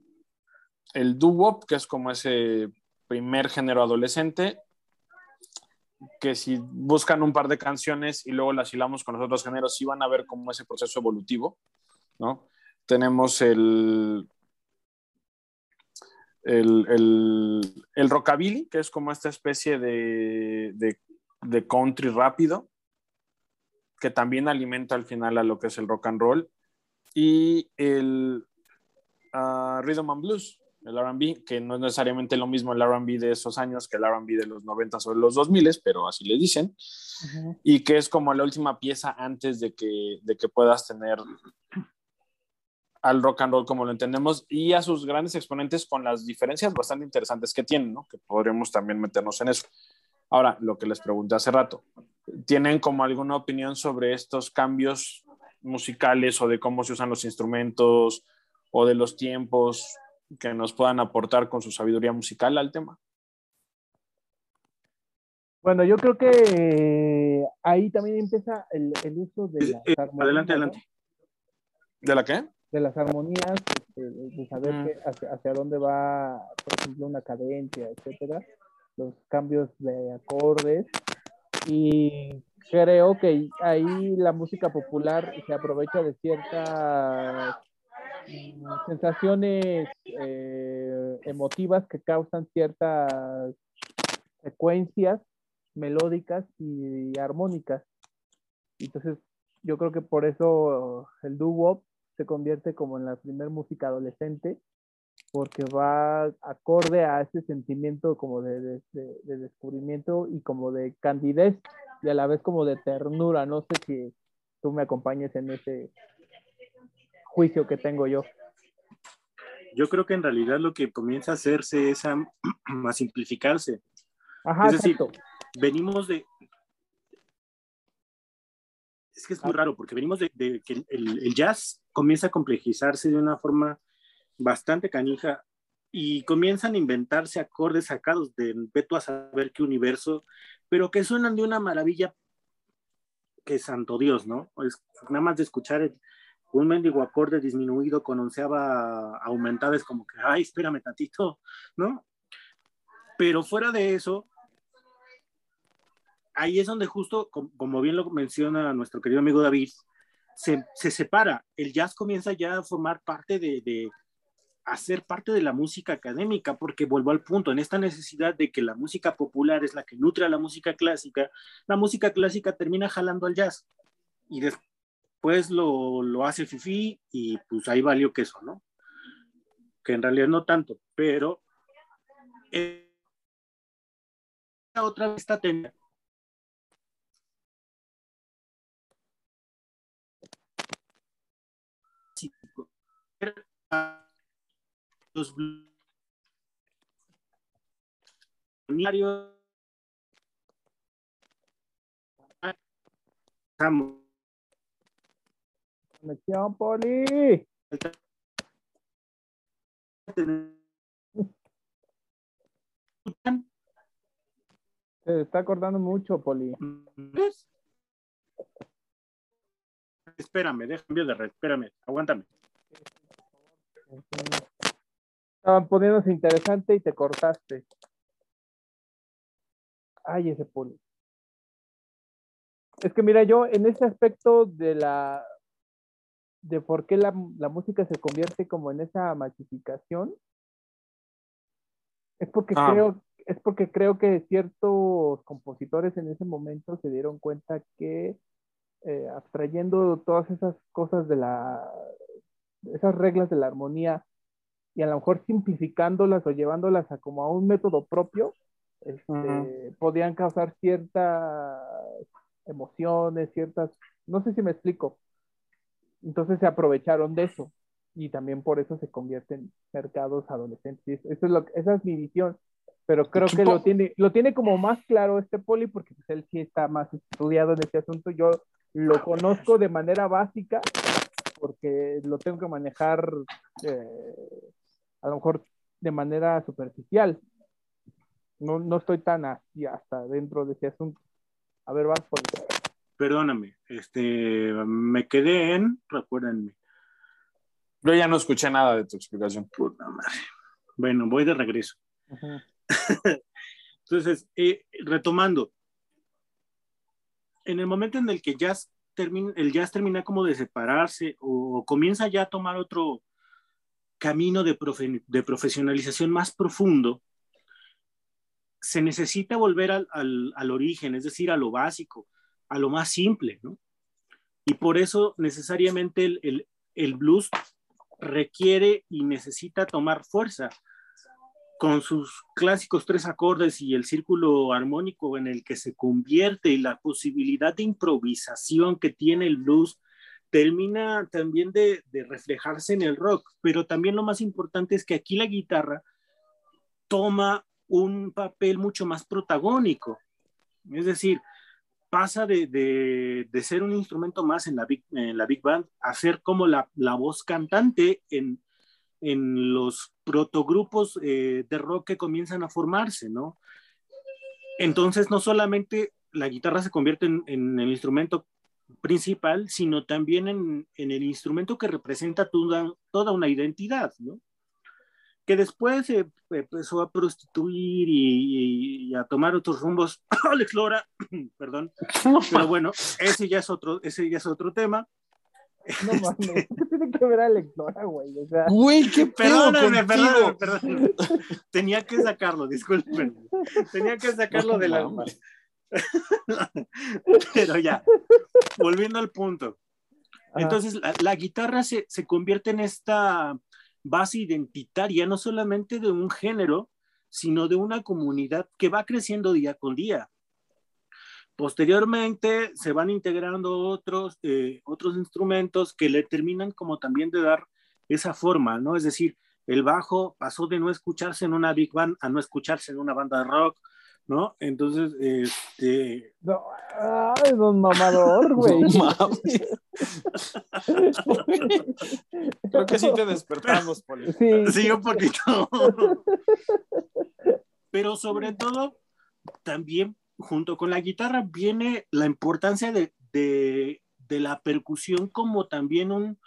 el doo-wop, que es como ese primer género adolescente, que si buscan un par de canciones y luego las hilamos con los otros géneros, sí van a ver como ese proceso evolutivo, ¿no? Tenemos el, el, el, el, rockabilly, que es como esta especie de, de, de, country rápido, que también alimenta al final a lo que es el rock and roll, y el uh, rhythm and blues, el RB, que no es necesariamente lo mismo el RB de esos años que el RB de los 90 o de los 2000, pero así le dicen, uh -huh. y que es como la última pieza antes de que, de que puedas tener al rock and roll como lo entendemos y a sus grandes exponentes con las diferencias bastante interesantes que tienen, ¿no? que podríamos también meternos en eso. Ahora, lo que les pregunté hace rato, ¿tienen como alguna opinión sobre estos cambios musicales o de cómo se usan los instrumentos o de los tiempos que nos puedan aportar con su sabiduría musical al tema? Bueno, yo creo que eh, ahí también empieza el, el uso de las eh, Adelante, adelante. ¿De la qué? De las armonías, este, de saber que hacia, hacia, dónde va, por ejemplo, una cadencia, etcétera, los cambios de acordes. Y creo que ahí la música popular se aprovecha de ciertas mm, sensaciones eh, emotivas que causan ciertas secuencias melódicas y armónicas. Entonces, yo creo que por eso el doo-wop se convierte como en la primer música adolescente porque va acorde a ese sentimiento como de, de, de, de, descubrimiento y como de candidez y a la vez como de ternura. No sé si tú me acompañes en ese juicio que tengo yo. yo creo que en realidad lo que comienza a hacerse es <clears throat> a, simplificarse. es decir, venimos de... Es que es muy ah. raro porque venimos de, que el, jazz comienza a complejizarse de una forma bastante canija y comienzan a inventarse acordes sacados de veto a saber qué universo, pero que suenan de una maravilla que santo Dios, ¿no? Es, nada más de escuchar un mendigo acorde disminuido con onceava aumentada es como que, ay, espérame tantito, ¿no? Pero fuera de eso, ahí es donde justo, como bien lo menciona nuestro querido amigo David, se, se separa. El jazz comienza ya a formar parte de, de hacer parte de la música académica, porque vuelvo al punto, en esta necesidad de que la música popular es la que nutre a la música clásica, la música clásica termina jalando al jazz. Y después lo, lo hace Fifi y pues ahí valió queso, ¿no? Que en realidad no tanto, pero eh, otra vez está los Conexión, Poli. Se está acordando mucho, Poli. Espérame, déjame de red, espérame, aguántame. Estaban poniéndose interesante y te cortaste. Ay, ese poli. Es que mira, yo en ese aspecto de la de por qué la, música se convierte como en esa masificación, es porque ah. creo, es porque creo que ciertos compositores en ese momento se dieron cuenta que eh, abstrayendo todas esas cosas de la, esas reglas de la armonía y a lo mejor simplificándolas o llevándolas a como a un método propio, este, podían causar ciertas emociones, ciertas, no sé si me explico. Entonces se aprovecharon de eso y también por eso se convierten mercados adolescentes. Eso es lo, esa es mi visión, pero creo que lo tiene, lo tiene como más claro este poli porque pues, él sí está más estudiado en este asunto. Yo lo conozco de manera básica porque lo tengo que manejar eh, a lo mejor de manera superficial. No, no estoy tan así hasta dentro de ese asunto. A ver, vas por... Perdóname, este, me quedé en, recuérdenme. Yo ya no escuché nada de tu explicación. Puta madre. Bueno, voy de regreso. <laughs> Entonces, eh, retomando, en el momento en el que jazz el jazz termina como de separarse o comienza ya a tomar otro, camino de, de profesionalización más profundo, se necesita volver al, al, origen, es decir, a lo básico, a lo más simple, ¿no? Y por eso necesariamente el, el, el blues requiere y necesita tomar fuerza con sus clásicos tres acordes y el círculo armónico en el que se convierte y la posibilidad de improvisación que tiene el blues termina también de, reflejarse en el rock, pero también lo más importante es que aquí la guitarra toma un papel mucho más protagónico, es decir, pasa de, ser un instrumento más en la Big, en la big Band a ser como la, voz cantante en, los protogrupos eh, de rock que comienzan a formarse, ¿no? Entonces, no solamente la guitarra se convierte en el instrumento principal, sino también en, el instrumento que representa toda, toda una identidad, ¿no? que después se empezó a prostituir y, a tomar otros rumbos. <coughs> Alex Lora, <coughs> perdón. Pero bueno, ese ya es otro, ese ya es otro tema. No ¿qué tiene que ver Alex Lora, güey? O sea... Güey, qué Perdóname, perdóname, perdóname. <laughs> Tenía que sacarlo, disculpen. Tenía que sacarlo de la... <laughs> Pero ya, volviendo al punto. Entonces, la, guitarra se, se, convierte en esta base identitaria, no solamente de un género, sino de una comunidad que va creciendo día con día. Posteriormente se van integrando otros, eh, otros instrumentos que le terminan como también de dar esa forma, ¿no? Es decir, el bajo pasó de no escucharse en una big band a no escucharse en una banda de rock, ¿no? Entonces, este... No, ay, don mamador, güey. <laughs> Creo que sí te despertamos, Poli. Sí. sí, un poquito. Pero sobre todo, también junto con la guitarra viene la importancia de, de, la percusión como también un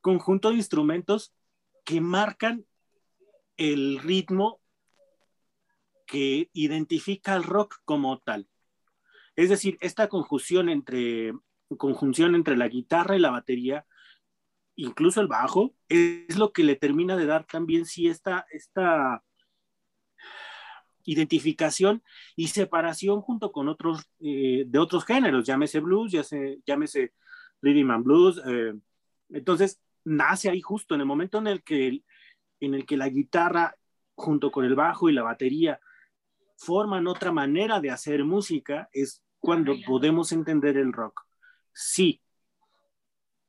conjunto de instrumentos que marcan el ritmo que identifica al rock como tal. Es decir, esta conjunción entre, conjunción entre la guitarra y la batería, incluso el bajo, es lo que le termina de dar también sí esta, esta identificación y separación junto con otros eh, de otros géneros, llámese blues, llámese, llámese rhythm and blues. Eh, entonces, nace ahí justo en el momento en el que, en el que la guitarra junto con el bajo y la batería forman otra manera de hacer música, es cuando podemos entender el rock. Sí,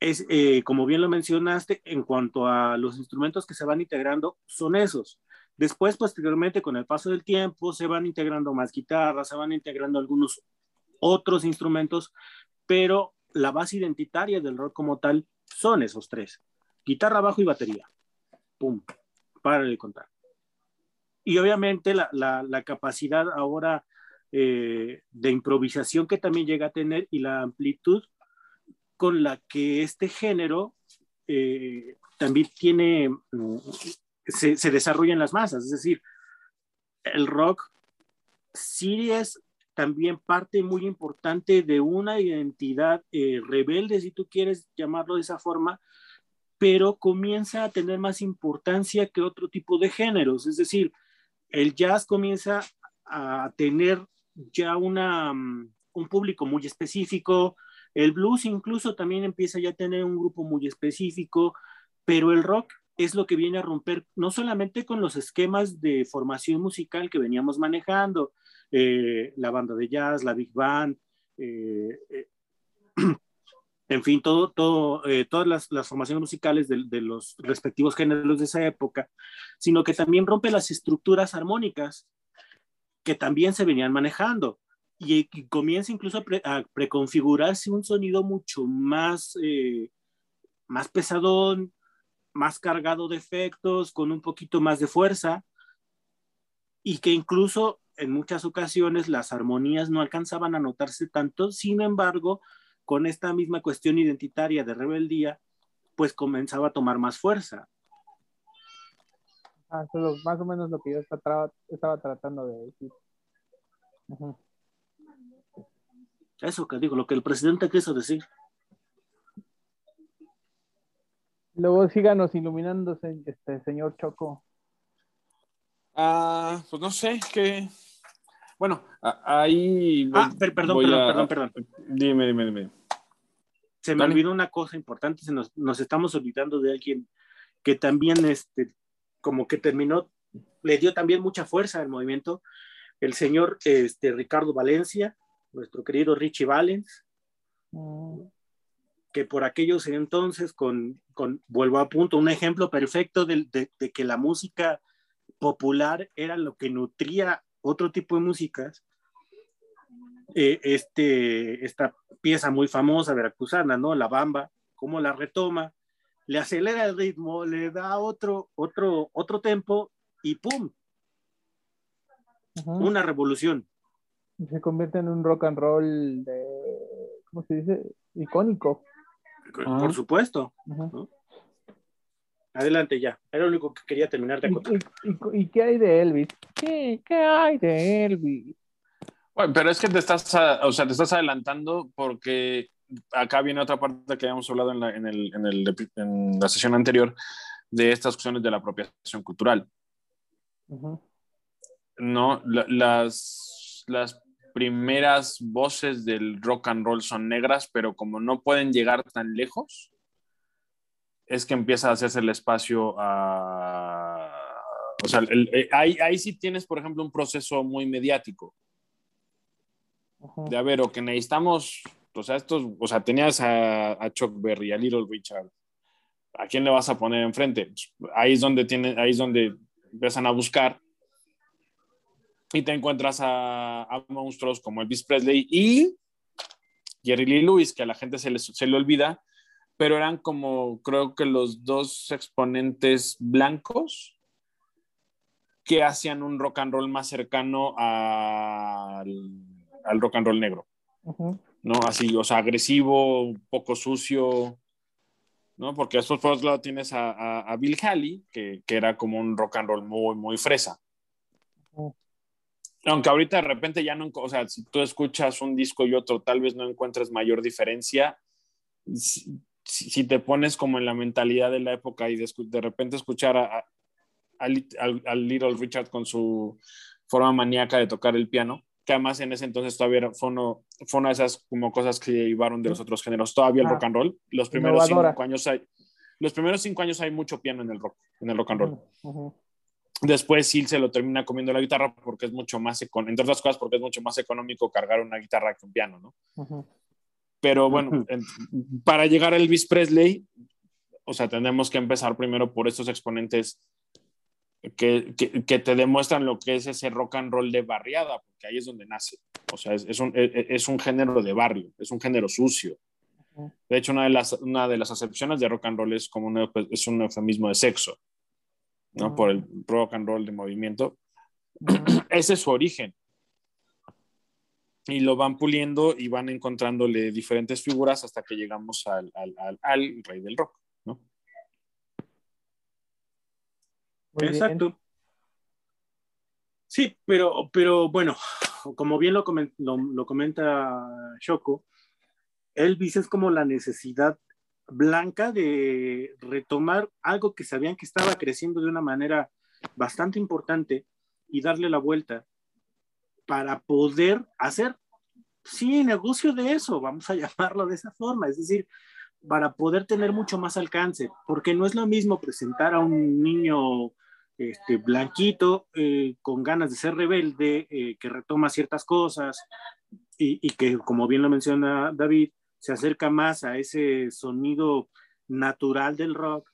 es, eh, como bien lo mencionaste, en cuanto a los instrumentos que se van integrando, son esos. Después, posteriormente, con el paso del tiempo, se van integrando más guitarras, se van integrando algunos otros instrumentos, pero la base identitaria del rock como tal son esos tres. Guitarra, bajo y batería. Pum, para de contar. Y obviamente la, capacidad ahora eh, de improvisación que también llega a tener y la amplitud con la que este género eh, también tiene, mm, se, se, desarrolla en las masas. Es decir, el rock sí es también parte muy importante de una identidad eh, rebelde, si tú quieres llamarlo de esa forma, pero comienza a tener más importancia que otro tipo de géneros. Es decir, el jazz comienza a tener ya una, mm, un público muy específico, el blues incluso también empieza ya a tener un grupo muy específico, pero el rock es lo que viene a romper no solamente con los esquemas de formación musical que veníamos manejando, eh, la banda de jazz, la big band, eh, eh, <clears throat> en fin, todo, todo, todas las, formaciones musicales de, de, los respectivos géneros de esa época, sino que también rompe las estructuras armónicas que también se venían manejando. Y, comienza incluso a, preconfigurarse un sonido mucho más, más pesadón, más cargado de efectos, con un poquito más de fuerza, y que incluso en muchas ocasiones las armonías no alcanzaban a notarse tanto, sin embargo, con esta misma cuestión identitaria de rebeldía, pues comenzaba a tomar más fuerza. Ah, eso es más o menos lo que yo estaba, estaba tratando de decir. Eso que digo, lo que el presidente quiso decir. Luego síganos iluminándose, este señor Choco. Ah, pues no sé, qué. Bueno, ahí. Ah, perdón, perdón, perdón, perdón. Dime, dime, dime. Se me olvidó una cosa importante, se nos, nos, estamos olvidando de alguien que también, este, como que terminó, le dio también mucha fuerza al movimiento, el señor este, Ricardo Valencia, nuestro querido Richie Valens. Mm que por aquellos entonces, con, con, vuelvo a punto, un ejemplo perfecto de, de, que la música popular era lo que nutría otro tipo de músicas, eh, este, esta pieza muy famosa veracruzana, ¿no? La bamba, cómo la retoma, le acelera el ritmo, le da otro, otro, otro tempo y ¡pum! Una revolución. Se convierte en un rock and roll de, ¿cómo se dice? Icónico. Por supuesto. Adelante ya. Era lo único que quería terminar de contar. ¿Y, qué hay de Elvis? ¿Qué, ¿Qué, hay de Elvis? Bueno, pero es que te estás, o sea, te estás adelantando porque acá viene otra parte que habíamos hablado en la, en el, en el, en la sesión anterior de estas cuestiones de la apropiación cultural. No, las, las primeras voces del rock and roll son negras, pero como no pueden llegar tan lejos, es que empieza a hacerse el espacio a... O sea, eh, ahí, ahí, sí tienes, por ejemplo, un proceso muy mediático. De a ver, o que necesitamos, o sea, estos, o sea, tenías a, Chuck Berry, a Little Richard, ¿a quién le vas a poner enfrente? Ahí es donde, tiene, ahí es donde empiezan a buscar y te encuentras a, monstruos como Elvis Presley y Jerry Lee Lewis, que a la gente se le, se le olvida, pero eran como creo que los dos exponentes blancos que hacían un rock and roll más cercano al, al rock and roll negro. ¿No? Así, o sea, agresivo, un poco sucio, ¿no? Porque después por otro lado tienes a, a, Bill Haley, que, que, era como un rock and roll muy, muy fresa. Aunque ahorita de repente ya no, o sea, si tú escuchas un disco y otro, tal vez no encuentres mayor diferencia. Si, si te pones como en la mentalidad de la época y de, de repente escuchar a, al, Little Richard con su forma maníaca de tocar el piano, que además en ese entonces todavía fue, fue una de esas como cosas que llevaron de los otros géneros, todavía el ah, rock and roll. Los primeros cinco años hay, los primeros cinco años hay mucho piano en el rock, en el rock and roll. Después sí se lo termina comiendo la guitarra porque es mucho más, entre otras cosas, porque es mucho más económico cargar una guitarra que un piano, ¿no? Pero bueno, para llegar a Elvis Presley, o sea, tenemos que empezar primero por estos exponentes que, que, te demuestran lo que es ese rock and roll de barriada, porque ahí es donde nace. O sea, es, es, un, es un, género de barrio, es un género sucio. De hecho, una de las, una de las acepciones de rock and roll es como un, es un eufemismo de sexo, ¿no? Por el rock and roll de movimiento. <clears throat> Ese es su origen. Y lo van puliendo y van encontrándole diferentes figuras hasta que llegamos al, al, al, al rey del rock. Exacto. Sí, pero, pero bueno, como bien lo, lo, comenta Shoko, Elvis es como la necesidad blanca de retomar algo que sabían que estaba creciendo de una manera bastante importante y darle la vuelta para poder hacer, sí, negocio de eso, vamos a <laughs> llamarlo de esa forma, es decir, para poder tener mucho más alcance, porque no es lo mismo presentar a un niño este, blanquito, eh, con ganas de ser rebelde, eh, que retoma ciertas cosas y, que, como bien lo menciona David, se acerca más a ese sonido natural del rock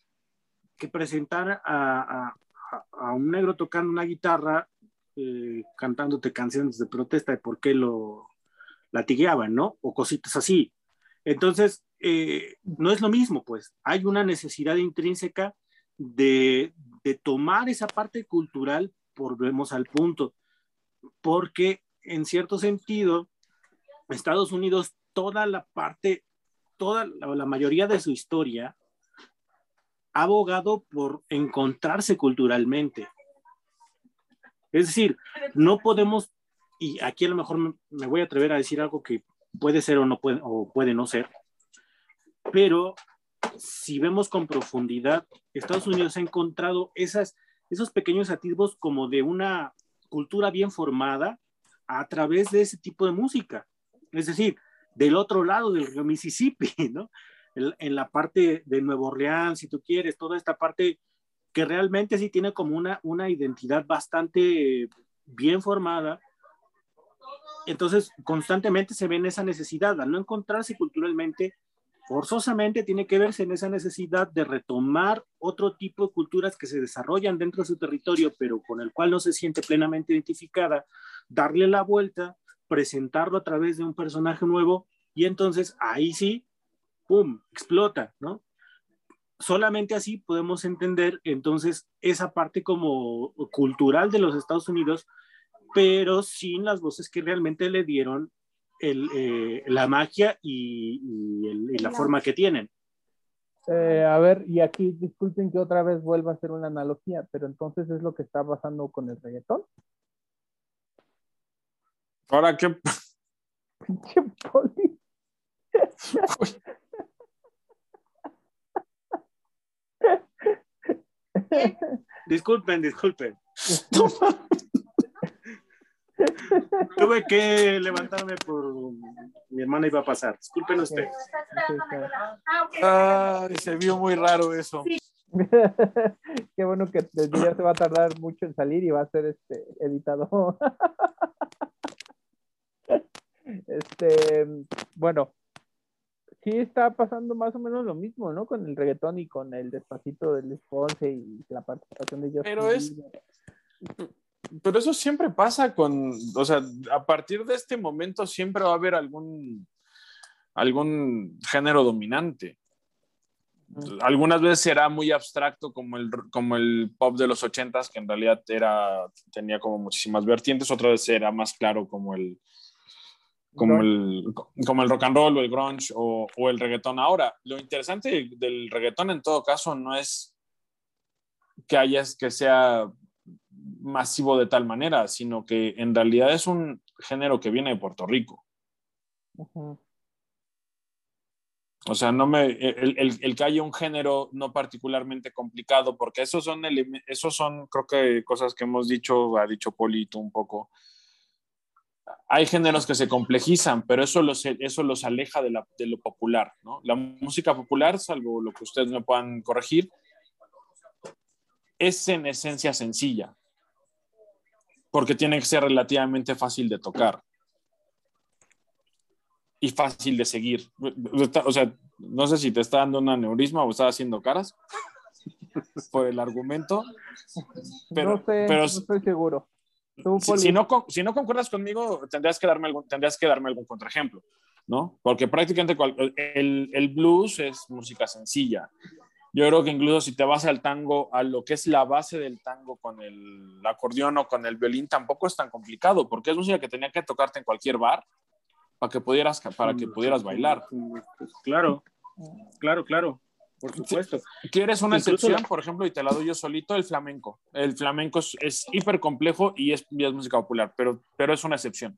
que presentar a, un negro tocando una guitarra, eh, cantándote canciones de protesta de por qué lo latigueaban, ¿no? O cositas así. Entonces, no es lo mismo, pues. Hay una necesidad intrínseca de, de tomar esa parte cultural, volvemos al punto, porque en cierto sentido, Estados Unidos, toda la parte, toda la, mayoría de su historia, ha abogado por encontrarse culturalmente. Es decir, no podemos, y aquí a lo mejor me, voy a atrever a decir algo que puede ser o no puede, o puede no ser, pero si vemos con profundidad, Estados Unidos ha encontrado esas, esos pequeños atisbos como de una cultura bien formada a través de ese tipo de música. Es decir, del otro lado del río Mississippi, <laughs> ¿no? En, la parte de Nuevo Orleans, si tú quieres, toda esta parte que realmente sí tiene como una, una identidad bastante bien formada. Entonces, constantemente se ve en esa necesidad, al no encontrarse culturalmente, forzosamente tiene que verse en esa necesidad de retomar otro tipo de culturas que se desarrollan dentro de su territorio, pero con el cual no se siente plenamente identificada, darle la vuelta, presentarlo a través de un personaje nuevo y entonces ahí sí, ¡pum!, explota, ¿no? Solamente así podemos entender entonces esa parte como cultural de los Estados Unidos, pero sin las voces que realmente le dieron eh, la magia y, la forma que tienen. Eh, a ver, y aquí disculpen que otra vez vuelva a hacer una analogía, pero entonces es lo que está pasando con el reggaetón. Ahora qué. Pinche poli. disculpen, disculpen. Tuve que levantarme por mi hermana iba a pasar. Disculpen ustedes. se vio muy raro eso. <laughs> Qué bueno que el video se va a tardar mucho en salir y va a ser este editado. <laughs> este, bueno, sí está pasando más o menos lo mismo, ¿no? Con el reggaetón y con el despacito del Ponce y la participación de Justin Pero es, pero eso siempre pasa con, o sea, a partir de este momento siempre va a haber algún, algún género dominante. Algunas veces será muy abstracto como el, como el pop de los ochentas, que en realidad era, tenía como muchísimas vertientes, otra vez será más claro como el, como el, como el rock and roll o el grunge o, o, el reggaetón. Ahora, lo interesante del reggaetón en todo caso no es que haya, que sea masivo de tal manera, sino que en realidad es un género que viene de Puerto Rico. O sea, no me, el, el, el, que haya un género no particularmente complicado, porque esos son, esos son, creo que cosas que hemos dicho, ha dicho Polito un poco. Hay géneros que se complejizan, pero eso los, eso los aleja de, la, de lo popular, ¿no? La música popular, salvo lo que ustedes me puedan corregir, es en esencia sencilla, porque tiene que ser relativamente fácil de tocar y fácil de seguir. O sea, no sé si te está dando un aneurisma o estás haciendo caras por el argumento. Pero, no sé, pero no estoy seguro. Si, si, no, si no concuerdas conmigo, tendrías que darme algún, tendrías que darme algún contraejemplo, ¿no? Porque prácticamente el, el blues es música sencilla. Yo creo que incluso si te vas al tango, a lo que es la base del tango con el acordeón o con el violín, tampoco es tan complicado, porque es música que tenía que tocarte en cualquier bar para que pudieras, para que pudieras bailar. Claro, claro, claro, por supuesto. ¿Quieres una excepción, por ejemplo, y te la doy yo solito? El flamenco. El flamenco es, es hiper complejo y es, y es, música popular, pero, pero es una excepción.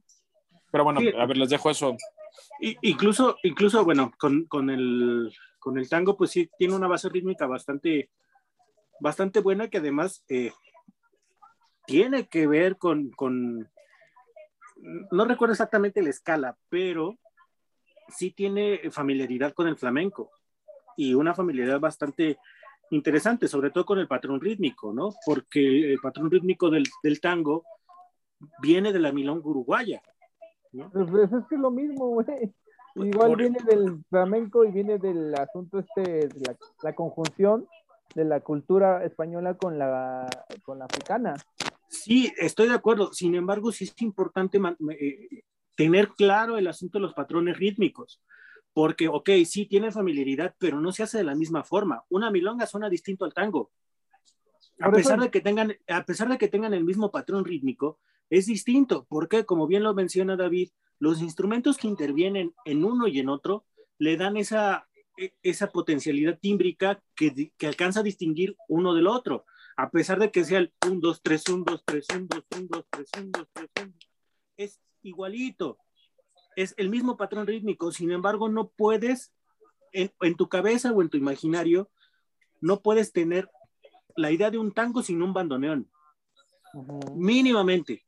Pero bueno, sí. a ver, les dejo eso. Y, incluso, incluso, bueno, con, con, el, con el tango, pues sí, tiene una base rítmica bastante, bastante buena que además eh, tiene que ver con, con, no recuerdo exactamente la escala, pero sí tiene familiaridad con el flamenco y una familiaridad bastante interesante, sobre todo con el patrón rítmico, ¿no? Porque el patrón rítmico del, del tango viene de la milonga uruguaya. ¿no? Pues es que es lo mismo, güey. Igual Por... viene del flamenco y viene del asunto este, de la, la, conjunción de la cultura española con la, con la africana. Sí, estoy de acuerdo. Sin embargo, sí es importante eh, tener claro el asunto de los patrones rítmicos. Porque, ok, sí tiene familiaridad, pero no se hace de la misma forma. Una milonga suena distinto al tango. A pesar, de que tengan, a pesar de que tengan el mismo patrón rítmico, es distinto. Porque, como bien lo menciona David, los instrumentos que intervienen en uno y en otro le dan esa, e, esa potencialidad tímbrica que, que alcanza a distinguir uno del otro a pesar de que sea el 1, 2, 3, 1, 2, 3, 1, 2, 1, 2, 3, 1, 2, 3, 1, es igualito, es el mismo patrón rítmico, sin embargo no puedes, en, en, tu cabeza o en tu imaginario, no puedes tener la idea de un tango sin un bandoneón, uh -huh. mínimamente.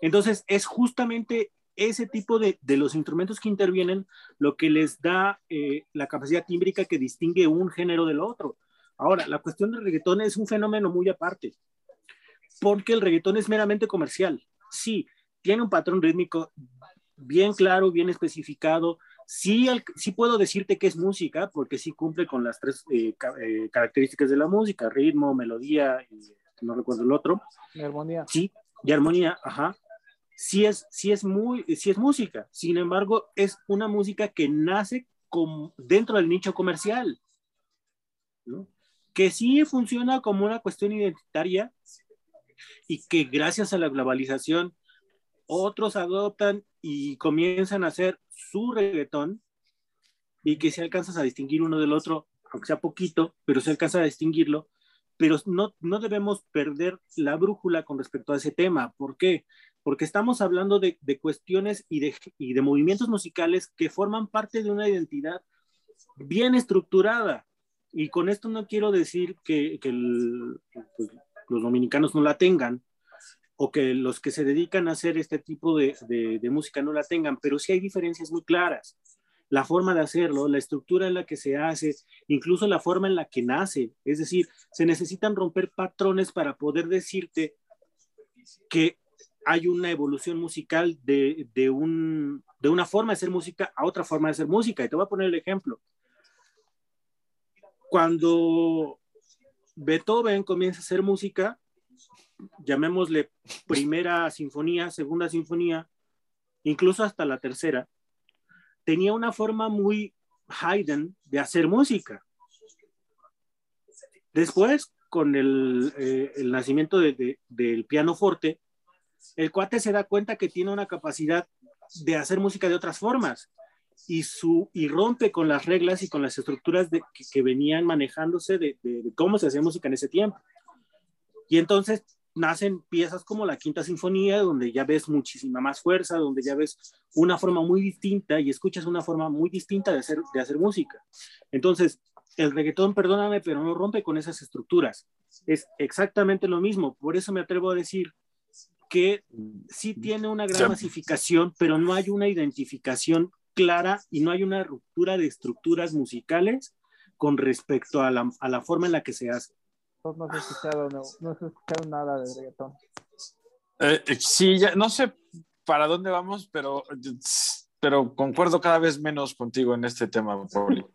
Entonces es justamente ese tipo de, de, los instrumentos que intervienen lo que les da eh, la capacidad tímbrica que distingue un género del otro. Ahora, la cuestión del reggaetón es un fenómeno muy aparte, porque el reggaetón es meramente comercial. Sí, tiene un patrón rítmico bien claro, bien especificado. Sí, sí puedo decirte que es música, porque sí cumple con las tres eh, eh, características de la música, ritmo, melodía, no recuerdo el otro. Y armonía. Sí, y armonía, ajá. Sí es, sí es, muy, sí es música, sin embargo, es una música que nace con, dentro del nicho comercial. ¿no? que sí funciona como una cuestión identitaria y que gracias a la globalización otros adoptan y comienzan a hacer su reggaetón y que se alcanzas a distinguir uno del otro, aunque sea poquito, pero se alcanza a distinguirlo, pero no, no debemos perder la brújula con respecto a ese tema. ¿Por qué? Porque estamos hablando de, de cuestiones y de, y de movimientos musicales que forman parte de una identidad bien estructurada, y con esto no quiero decir que, que el, pues, los dominicanos no la tengan o que los que se dedican a hacer este tipo de, de, de, música no la tengan, pero sí hay diferencias muy claras. La forma de hacerlo, la estructura en la que se hace, incluso la forma en la que nace. Es decir, se necesitan romper patrones para poder decirte que hay una evolución musical de, de, un, de una forma de hacer música a otra forma de hacer música. Y te voy a poner el ejemplo. Cuando Beethoven comienza a hacer música, llamémosle primera sinfonía, segunda sinfonía, incluso hasta la tercera, tenía una forma muy Haydn de hacer música. Después, con el, eh, nacimiento de, del piano forte, el cuate se da cuenta que tiene una capacidad de hacer música de otras formas y, su, y rompe con las reglas y con las estructuras de, que, venían manejándose de, de, cómo se hacía música en ese tiempo. Y entonces nacen piezas como la Quinta Sinfonía, donde ya ves muchísima más fuerza, donde ya ves una forma muy distinta y escuchas una forma muy distinta de hacer, de hacer música. Entonces, el reggaetón, perdóname, pero no rompe con esas estructuras. Es exactamente lo mismo. Por eso me atrevo a decir que sí tiene una gran masificación, pero no hay una identificación clara y no hay una ruptura de estructuras musicales con respecto a la, a la forma en la que se hace. No se escucharon, no, no se escucharon nada de reggaetón. Eh, eh, sí, ya, no sé para dónde vamos, pero, pero concuerdo cada vez menos contigo en este tema, Pauli.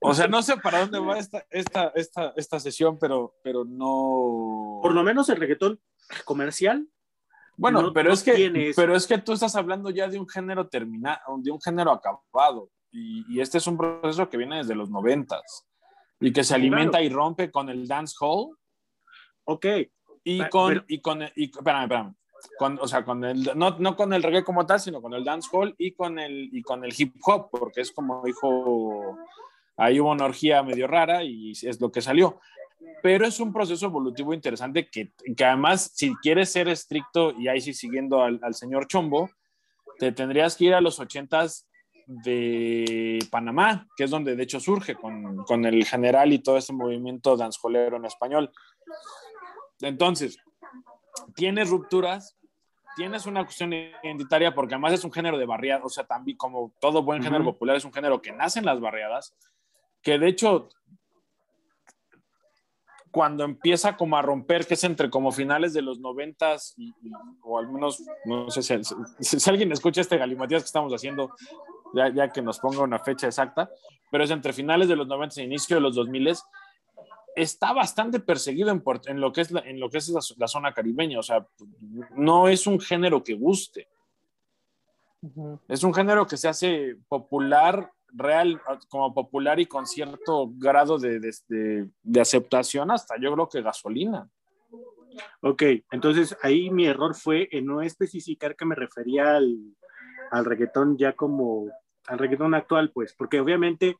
O sea, no sé para dónde va esta, esta, esta, esta sesión, pero, pero no. Por lo menos el reggaetón comercial. Bueno, no, pero, no es que, pero es que tú estás hablando ya de un género terminado, de un género acabado. Y, y, este es un proceso que viene desde los noventas y que se alimenta claro. y rompe con el dance hall. Ok. Y con, pero, y con, y, espérame, espérame. Con, o sea, con el, no, no con el reggae como tal, sino con el dance hall y con el, y con el hip hop, porque es como dijo, ahí hubo una orgía medio rara y es lo que salió. Pero es un proceso evolutivo interesante que, que además, si quieres ser estricto y ahí sí siguiendo al, al señor Chombo, te tendrías que ir a los ochentas de Panamá, que es donde de hecho surge con, con el general y todo ese movimiento danzolero en español. Entonces, tienes rupturas, tienes una cuestión identitaria, porque además es un género de barriadas, o sea, también como todo buen género uh -huh. popular es un género que nace en las barriadas, que de hecho cuando empieza como a romper, que es entre como finales de los noventas, y, y, o al menos, no sé si, si, si, alguien escucha este galimatías que estamos haciendo, ya, ya, que nos ponga una fecha exacta, pero es entre finales de los noventas e inicio de los dos miles, está bastante perseguido en, en, lo que es, la, en lo que es la, la, zona caribeña, o sea, no es un género que guste. Uh -huh. Es un género que se hace popular real, como popular y con cierto grado de, de, de, de, aceptación, hasta yo creo que gasolina. Ok, entonces ahí mi error fue en no especificar que me refería al, al reggaetón ya como al reggaetón actual, pues, porque obviamente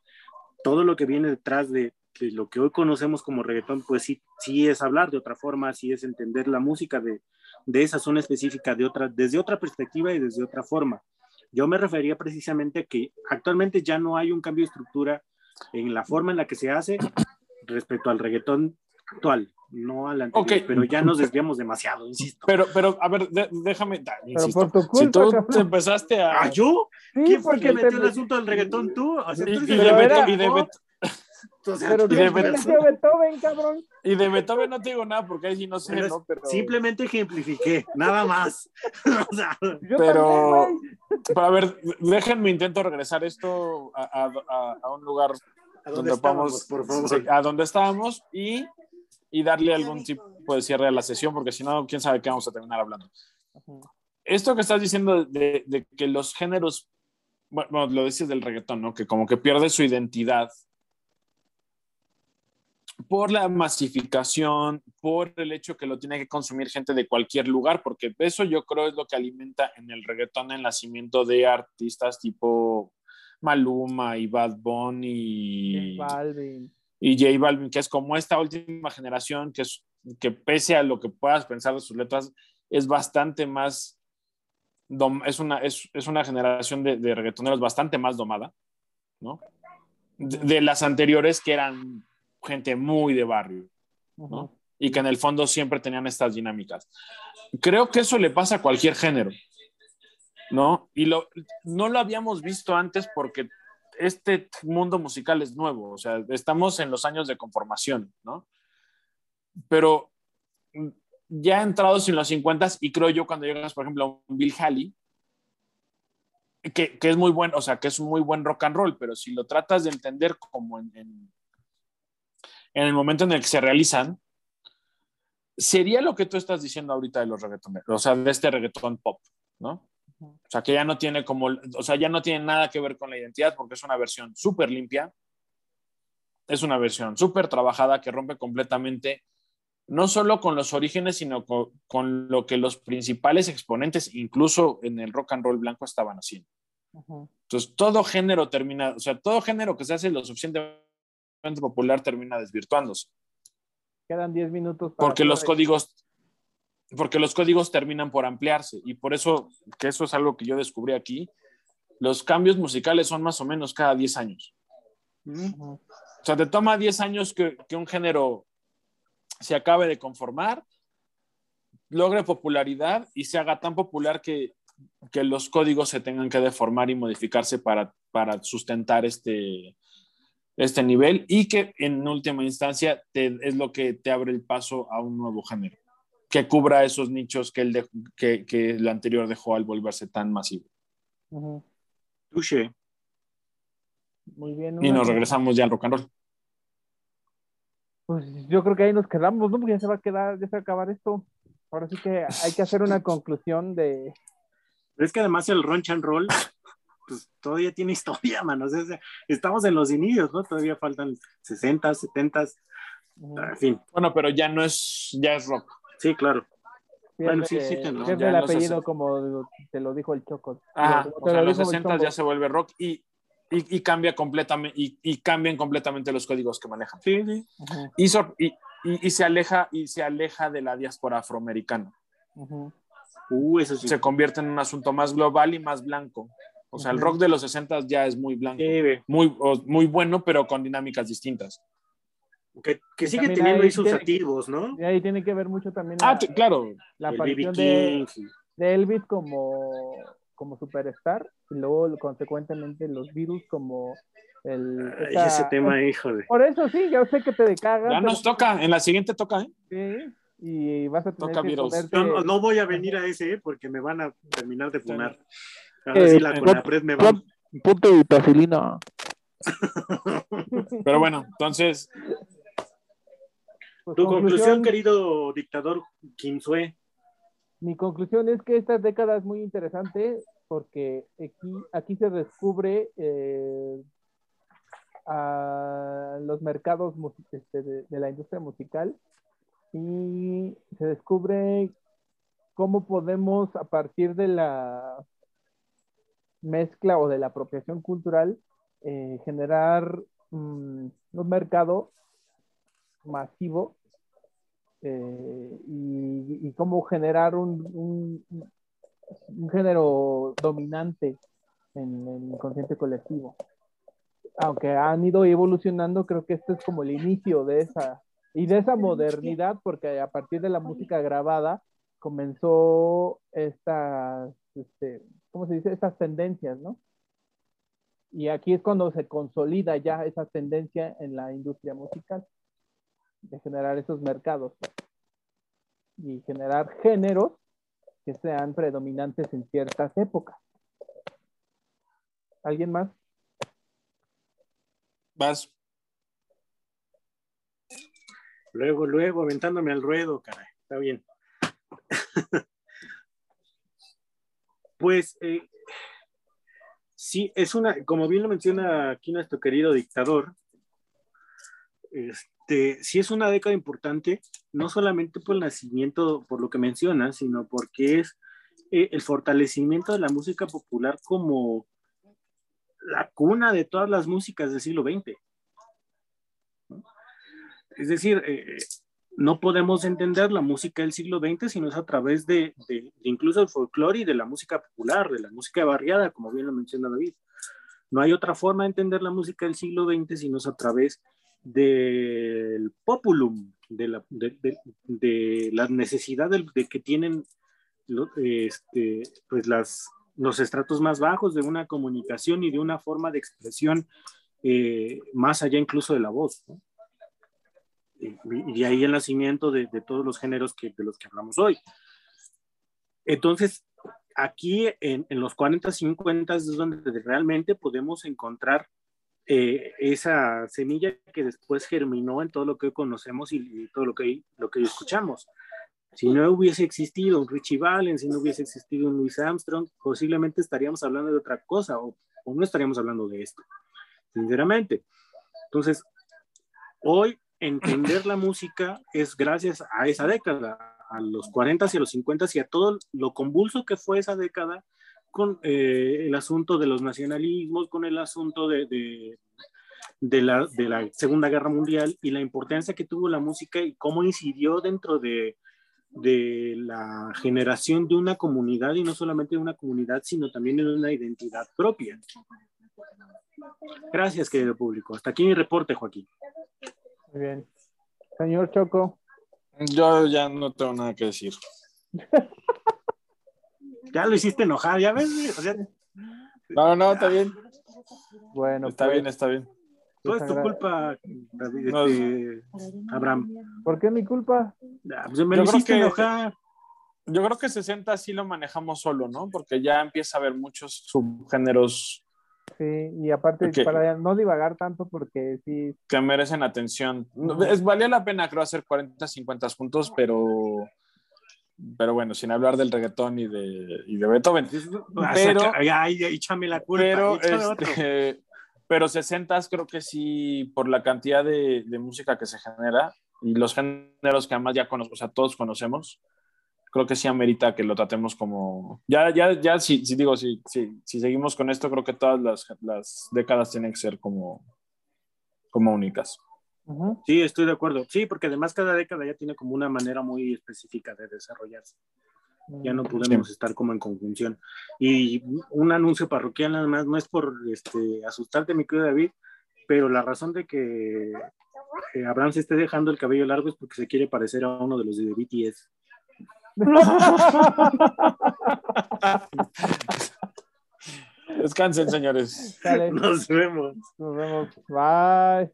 todo lo que viene detrás de, de, lo que hoy conocemos como reggaetón, pues sí, sí es hablar de otra forma, sí es entender la música de, de esa zona específica de otra, desde otra perspectiva y desde otra forma. Yo me refería precisamente a que actualmente ya no hay un cambio de estructura en la forma en la que se hace respecto al reggaetón actual, no al anterior, okay. pero ya nos desviamos demasiado, insisto. Pero, pero, a ver, de, déjame, da, insisto, culpa, si tú te empezaste a... ¿Ah, yo? Sí, ¿Quién fue que metió el asunto del reggaetón tú? O sea, y, tú y, de Beto, y de Beto, <laughs> o sea, pero y de Beethoven, cabrón. Y de Beethoven no te digo nada porque ahí sí no sé, pero ¿no? Pero... Simplemente ejemplifiqué, nada más. <laughs> o sea, pero, también, pero, a ver, déjenme intento regresar esto a, a, a un lugar ¿A donde podamos, por favor? Sí, a donde estábamos y, y, darle algún tipo de cierre a la sesión, porque si no, quién sabe qué vamos a terminar hablando. Esto que estás diciendo de, de, que los géneros, bueno, lo dices del reggaetón, ¿no? Que como que pierde su identidad por la masificación, por el hecho que lo tiene que consumir gente de cualquier lugar, porque eso yo creo es lo que alimenta en el reggaetón el nacimiento de artistas tipo Maluma y Bad Bunny J Balvin. Y J Balvin, que es como esta última generación que, es, que pese a lo que puedas pensar de sus letras, es bastante más, es una, es, es una generación de, de reggaetoneros bastante más domada, ¿no? De, de las anteriores que eran gente muy de barrio, ¿no? Uh -huh. Y que en el fondo siempre tenían estas dinámicas. Creo que eso le pasa a cualquier género, ¿no? Y lo, no lo habíamos visto antes porque este mundo musical es nuevo, o sea, estamos en los años de conformación, ¿no? Pero ya entrados en los 50 y creo yo cuando llegas, por ejemplo, a un Bill Haley, que, que, es muy buen, o sea, que es un muy buen rock and roll, pero si lo tratas de entender como en, en, en el momento en el que se realizan, sería lo que tú estás diciendo ahorita de los reggaetoneros, o sea, de este reggaetón pop, ¿no? O sea, que ya no tiene como, o sea, ya no tiene nada que ver con la identidad porque es una versión súper limpia, es una versión súper trabajada que rompe completamente no solo con los orígenes, sino con, con, lo que los principales exponentes, incluso en el rock and roll blanco, estaban haciendo. Entonces, todo género termina, o sea, todo género que se hace lo suficientemente popular termina desvirtuándose. Quedan 10 minutos. Para porque los códigos, porque los códigos terminan por ampliarse y por eso, que eso es algo que yo descubrí aquí, los cambios musicales son más o menos cada 10 años. O sea, te toma 10 años que, que un género se acabe de conformar, logre popularidad y se haga tan popular que, que los códigos se tengan que deformar y modificarse para, para sustentar este, este nivel y que en última instancia te, es lo que te abre el paso a un nuevo género, que cubra esos nichos que el, de, que, que el anterior dejó al volverse tan masivo. Uh -huh. Muy bien. Y nos regresamos ya al rock and roll. Pues yo creo que ahí nos quedamos, ¿no? Porque ya se va a quedar, ya se va a acabar esto. Ahora sí que hay que hacer una conclusión de. Pero es que además el Ronch and Roll, pues todavía tiene historia, mano. O sea, estamos en los inicios, ¿no? Todavía faltan 60, 70, uh, en fin. Bueno, pero ya no es, ya es rock. Sí, claro. Bueno, sí, sí, el apellido, como te lo dijo el Choco. Ah, o sea, en los 60 ya se vuelve rock y y, y, cambia completamente y, y, cambian completamente los códigos que manejan. Sí, sí. Uh y, y, se aleja y se aleja de la diáspora afroamericana. Uh -huh. uh, eso sí. Se convierte en un asunto más global y más blanco. O sea, uh -huh. el rock de los 60 ya es muy blanco, sí, muy, muy bueno, pero con dinámicas distintas. Que, que sigue teniendo ahí sus activos, ¿no? Y ahí tiene que ver mucho también ah, la, claro. la aparición de, de Elvis como como superstar y luego consecuentemente los virus como el Ay, ese tema hijo de por eso sí yo sé que te decagas ya nos toca en la siguiente toca ¿eh? sí y vas a tener toca que virus. ponerte... no, no, voy a venir a ese ¿eh? porque me van a terminar de funar ahora eh, sí la Conapred me va punto de vitacilina <laughs> pero bueno entonces pues, tu conclusión, conclusión, querido dictador Kinsue. Mi conclusión es que esta década es muy interesante porque aquí, aquí se descubre eh, a los mercados este, de, de, la industria musical y se descubre cómo podemos a partir de la mezcla o de la apropiación cultural eh, generar um, un mercado masivo eh, y, cómo generar un, un, género dominante en, el consciente colectivo. Aunque han ido evolucionando, creo que este es como el inicio de esa y de esa modernidad, porque a partir de la música grabada comenzó estas, este, ¿cómo se dice? Estas tendencias, ¿no? Y aquí es cuando se consolida ya esa tendencia en la industria musical de generar esos mercados y generar géneros que sean predominantes en ciertas épocas. ¿Alguien más? Vas. Luego, luego, aventándome al ruedo, caray. Está bien. <laughs> pues, eh, sí, es una, como bien lo menciona aquí nuestro querido dictador, este, sí es una década importante, no solamente por el nacimiento, por lo que menciona, sino porque es eh, el fortalecimiento de la música popular como la cuna de todas las músicas del siglo XX. Es decir, eh, no podemos entender la música del siglo XX si no es a través de, de, de incluso el folclore y de la música popular, de la música barriada, como bien lo menciona David. No hay otra forma de entender la música del siglo XX si no es a través del populum, de la, de, de, de la necesidad de, que tienen este, pues las, los estratos más bajos de una comunicación y de una forma de expresión eh, más allá incluso de la voz. ¿no? y de ahí el nacimiento de, todos los géneros que, de los que hablamos hoy. Entonces, aquí en, en los 40, 50 es donde realmente podemos encontrar eh, esa semilla que después germinó en todo lo que hoy conocemos y, y, todo lo que, lo que hoy escuchamos. Si no hubiese existido un Richie Valens, si no hubiese existido un Louis Armstrong, posiblemente estaríamos hablando de otra cosa o, o no estaríamos hablando de esto, sinceramente. Entonces, hoy entender la música es gracias a esa década, a los 40 y a los 50 y a todo lo convulso que fue esa década con eh, el asunto de los nacionalismos, con el asunto de, de, de, la, de, la, Segunda Guerra Mundial y la importancia que tuvo la música y cómo incidió dentro de, de la generación de una comunidad y no solamente de una comunidad, sino también de una identidad propia. Gracias, querido público. Hasta aquí mi reporte, Joaquín. Muy bien. Señor Choco. Yo ya no tengo nada que decir. <laughs> ya lo hiciste enojar, ya ves. O sea, no, no, está bien. Bueno, está pues, bien, está bien. Todo es tu culpa, David, no, este, Abraham. ¿Por qué mi culpa? Ya, pues me lo hiciste que, enojar. Yo creo que 60 sí lo manejamos solo, ¿no? Porque ya empieza a haber muchos subgéneros Sí, y aparte Okay. para no divagar tanto porque sí, que merecen atención. Es, valía la pena, creo, hacer 40, 50 puntos, pero, pero bueno, sin hablar del reggaetón y de, y de Beethoven. Pero, Ay, échame la culpa. pero, este, pero 60 creo que sí, por la cantidad de, de música que se genera y los géneros que además ya conocemos, o sea, todos conocemos, creo que sí amerita que lo tratemos como... Ya, ya, ya, si, si digo, si, si, si, seguimos con esto, creo que todas las, las décadas tienen que ser como, como únicas. Uh -huh. Sí, estoy de acuerdo. Sí, porque además cada década ya tiene como una manera muy específica de desarrollarse. Ya no podemos sí. estar como en conjunción. Y un anuncio parroquial nada más, no es por este, asustarte, mi querido David, pero la razón de que eh, Abraham se esté dejando el cabello largo es porque se quiere parecer a uno de los de BTS. <laughs> Descansen, señores. Dale. Nos vemos. Nos vemos. Bye.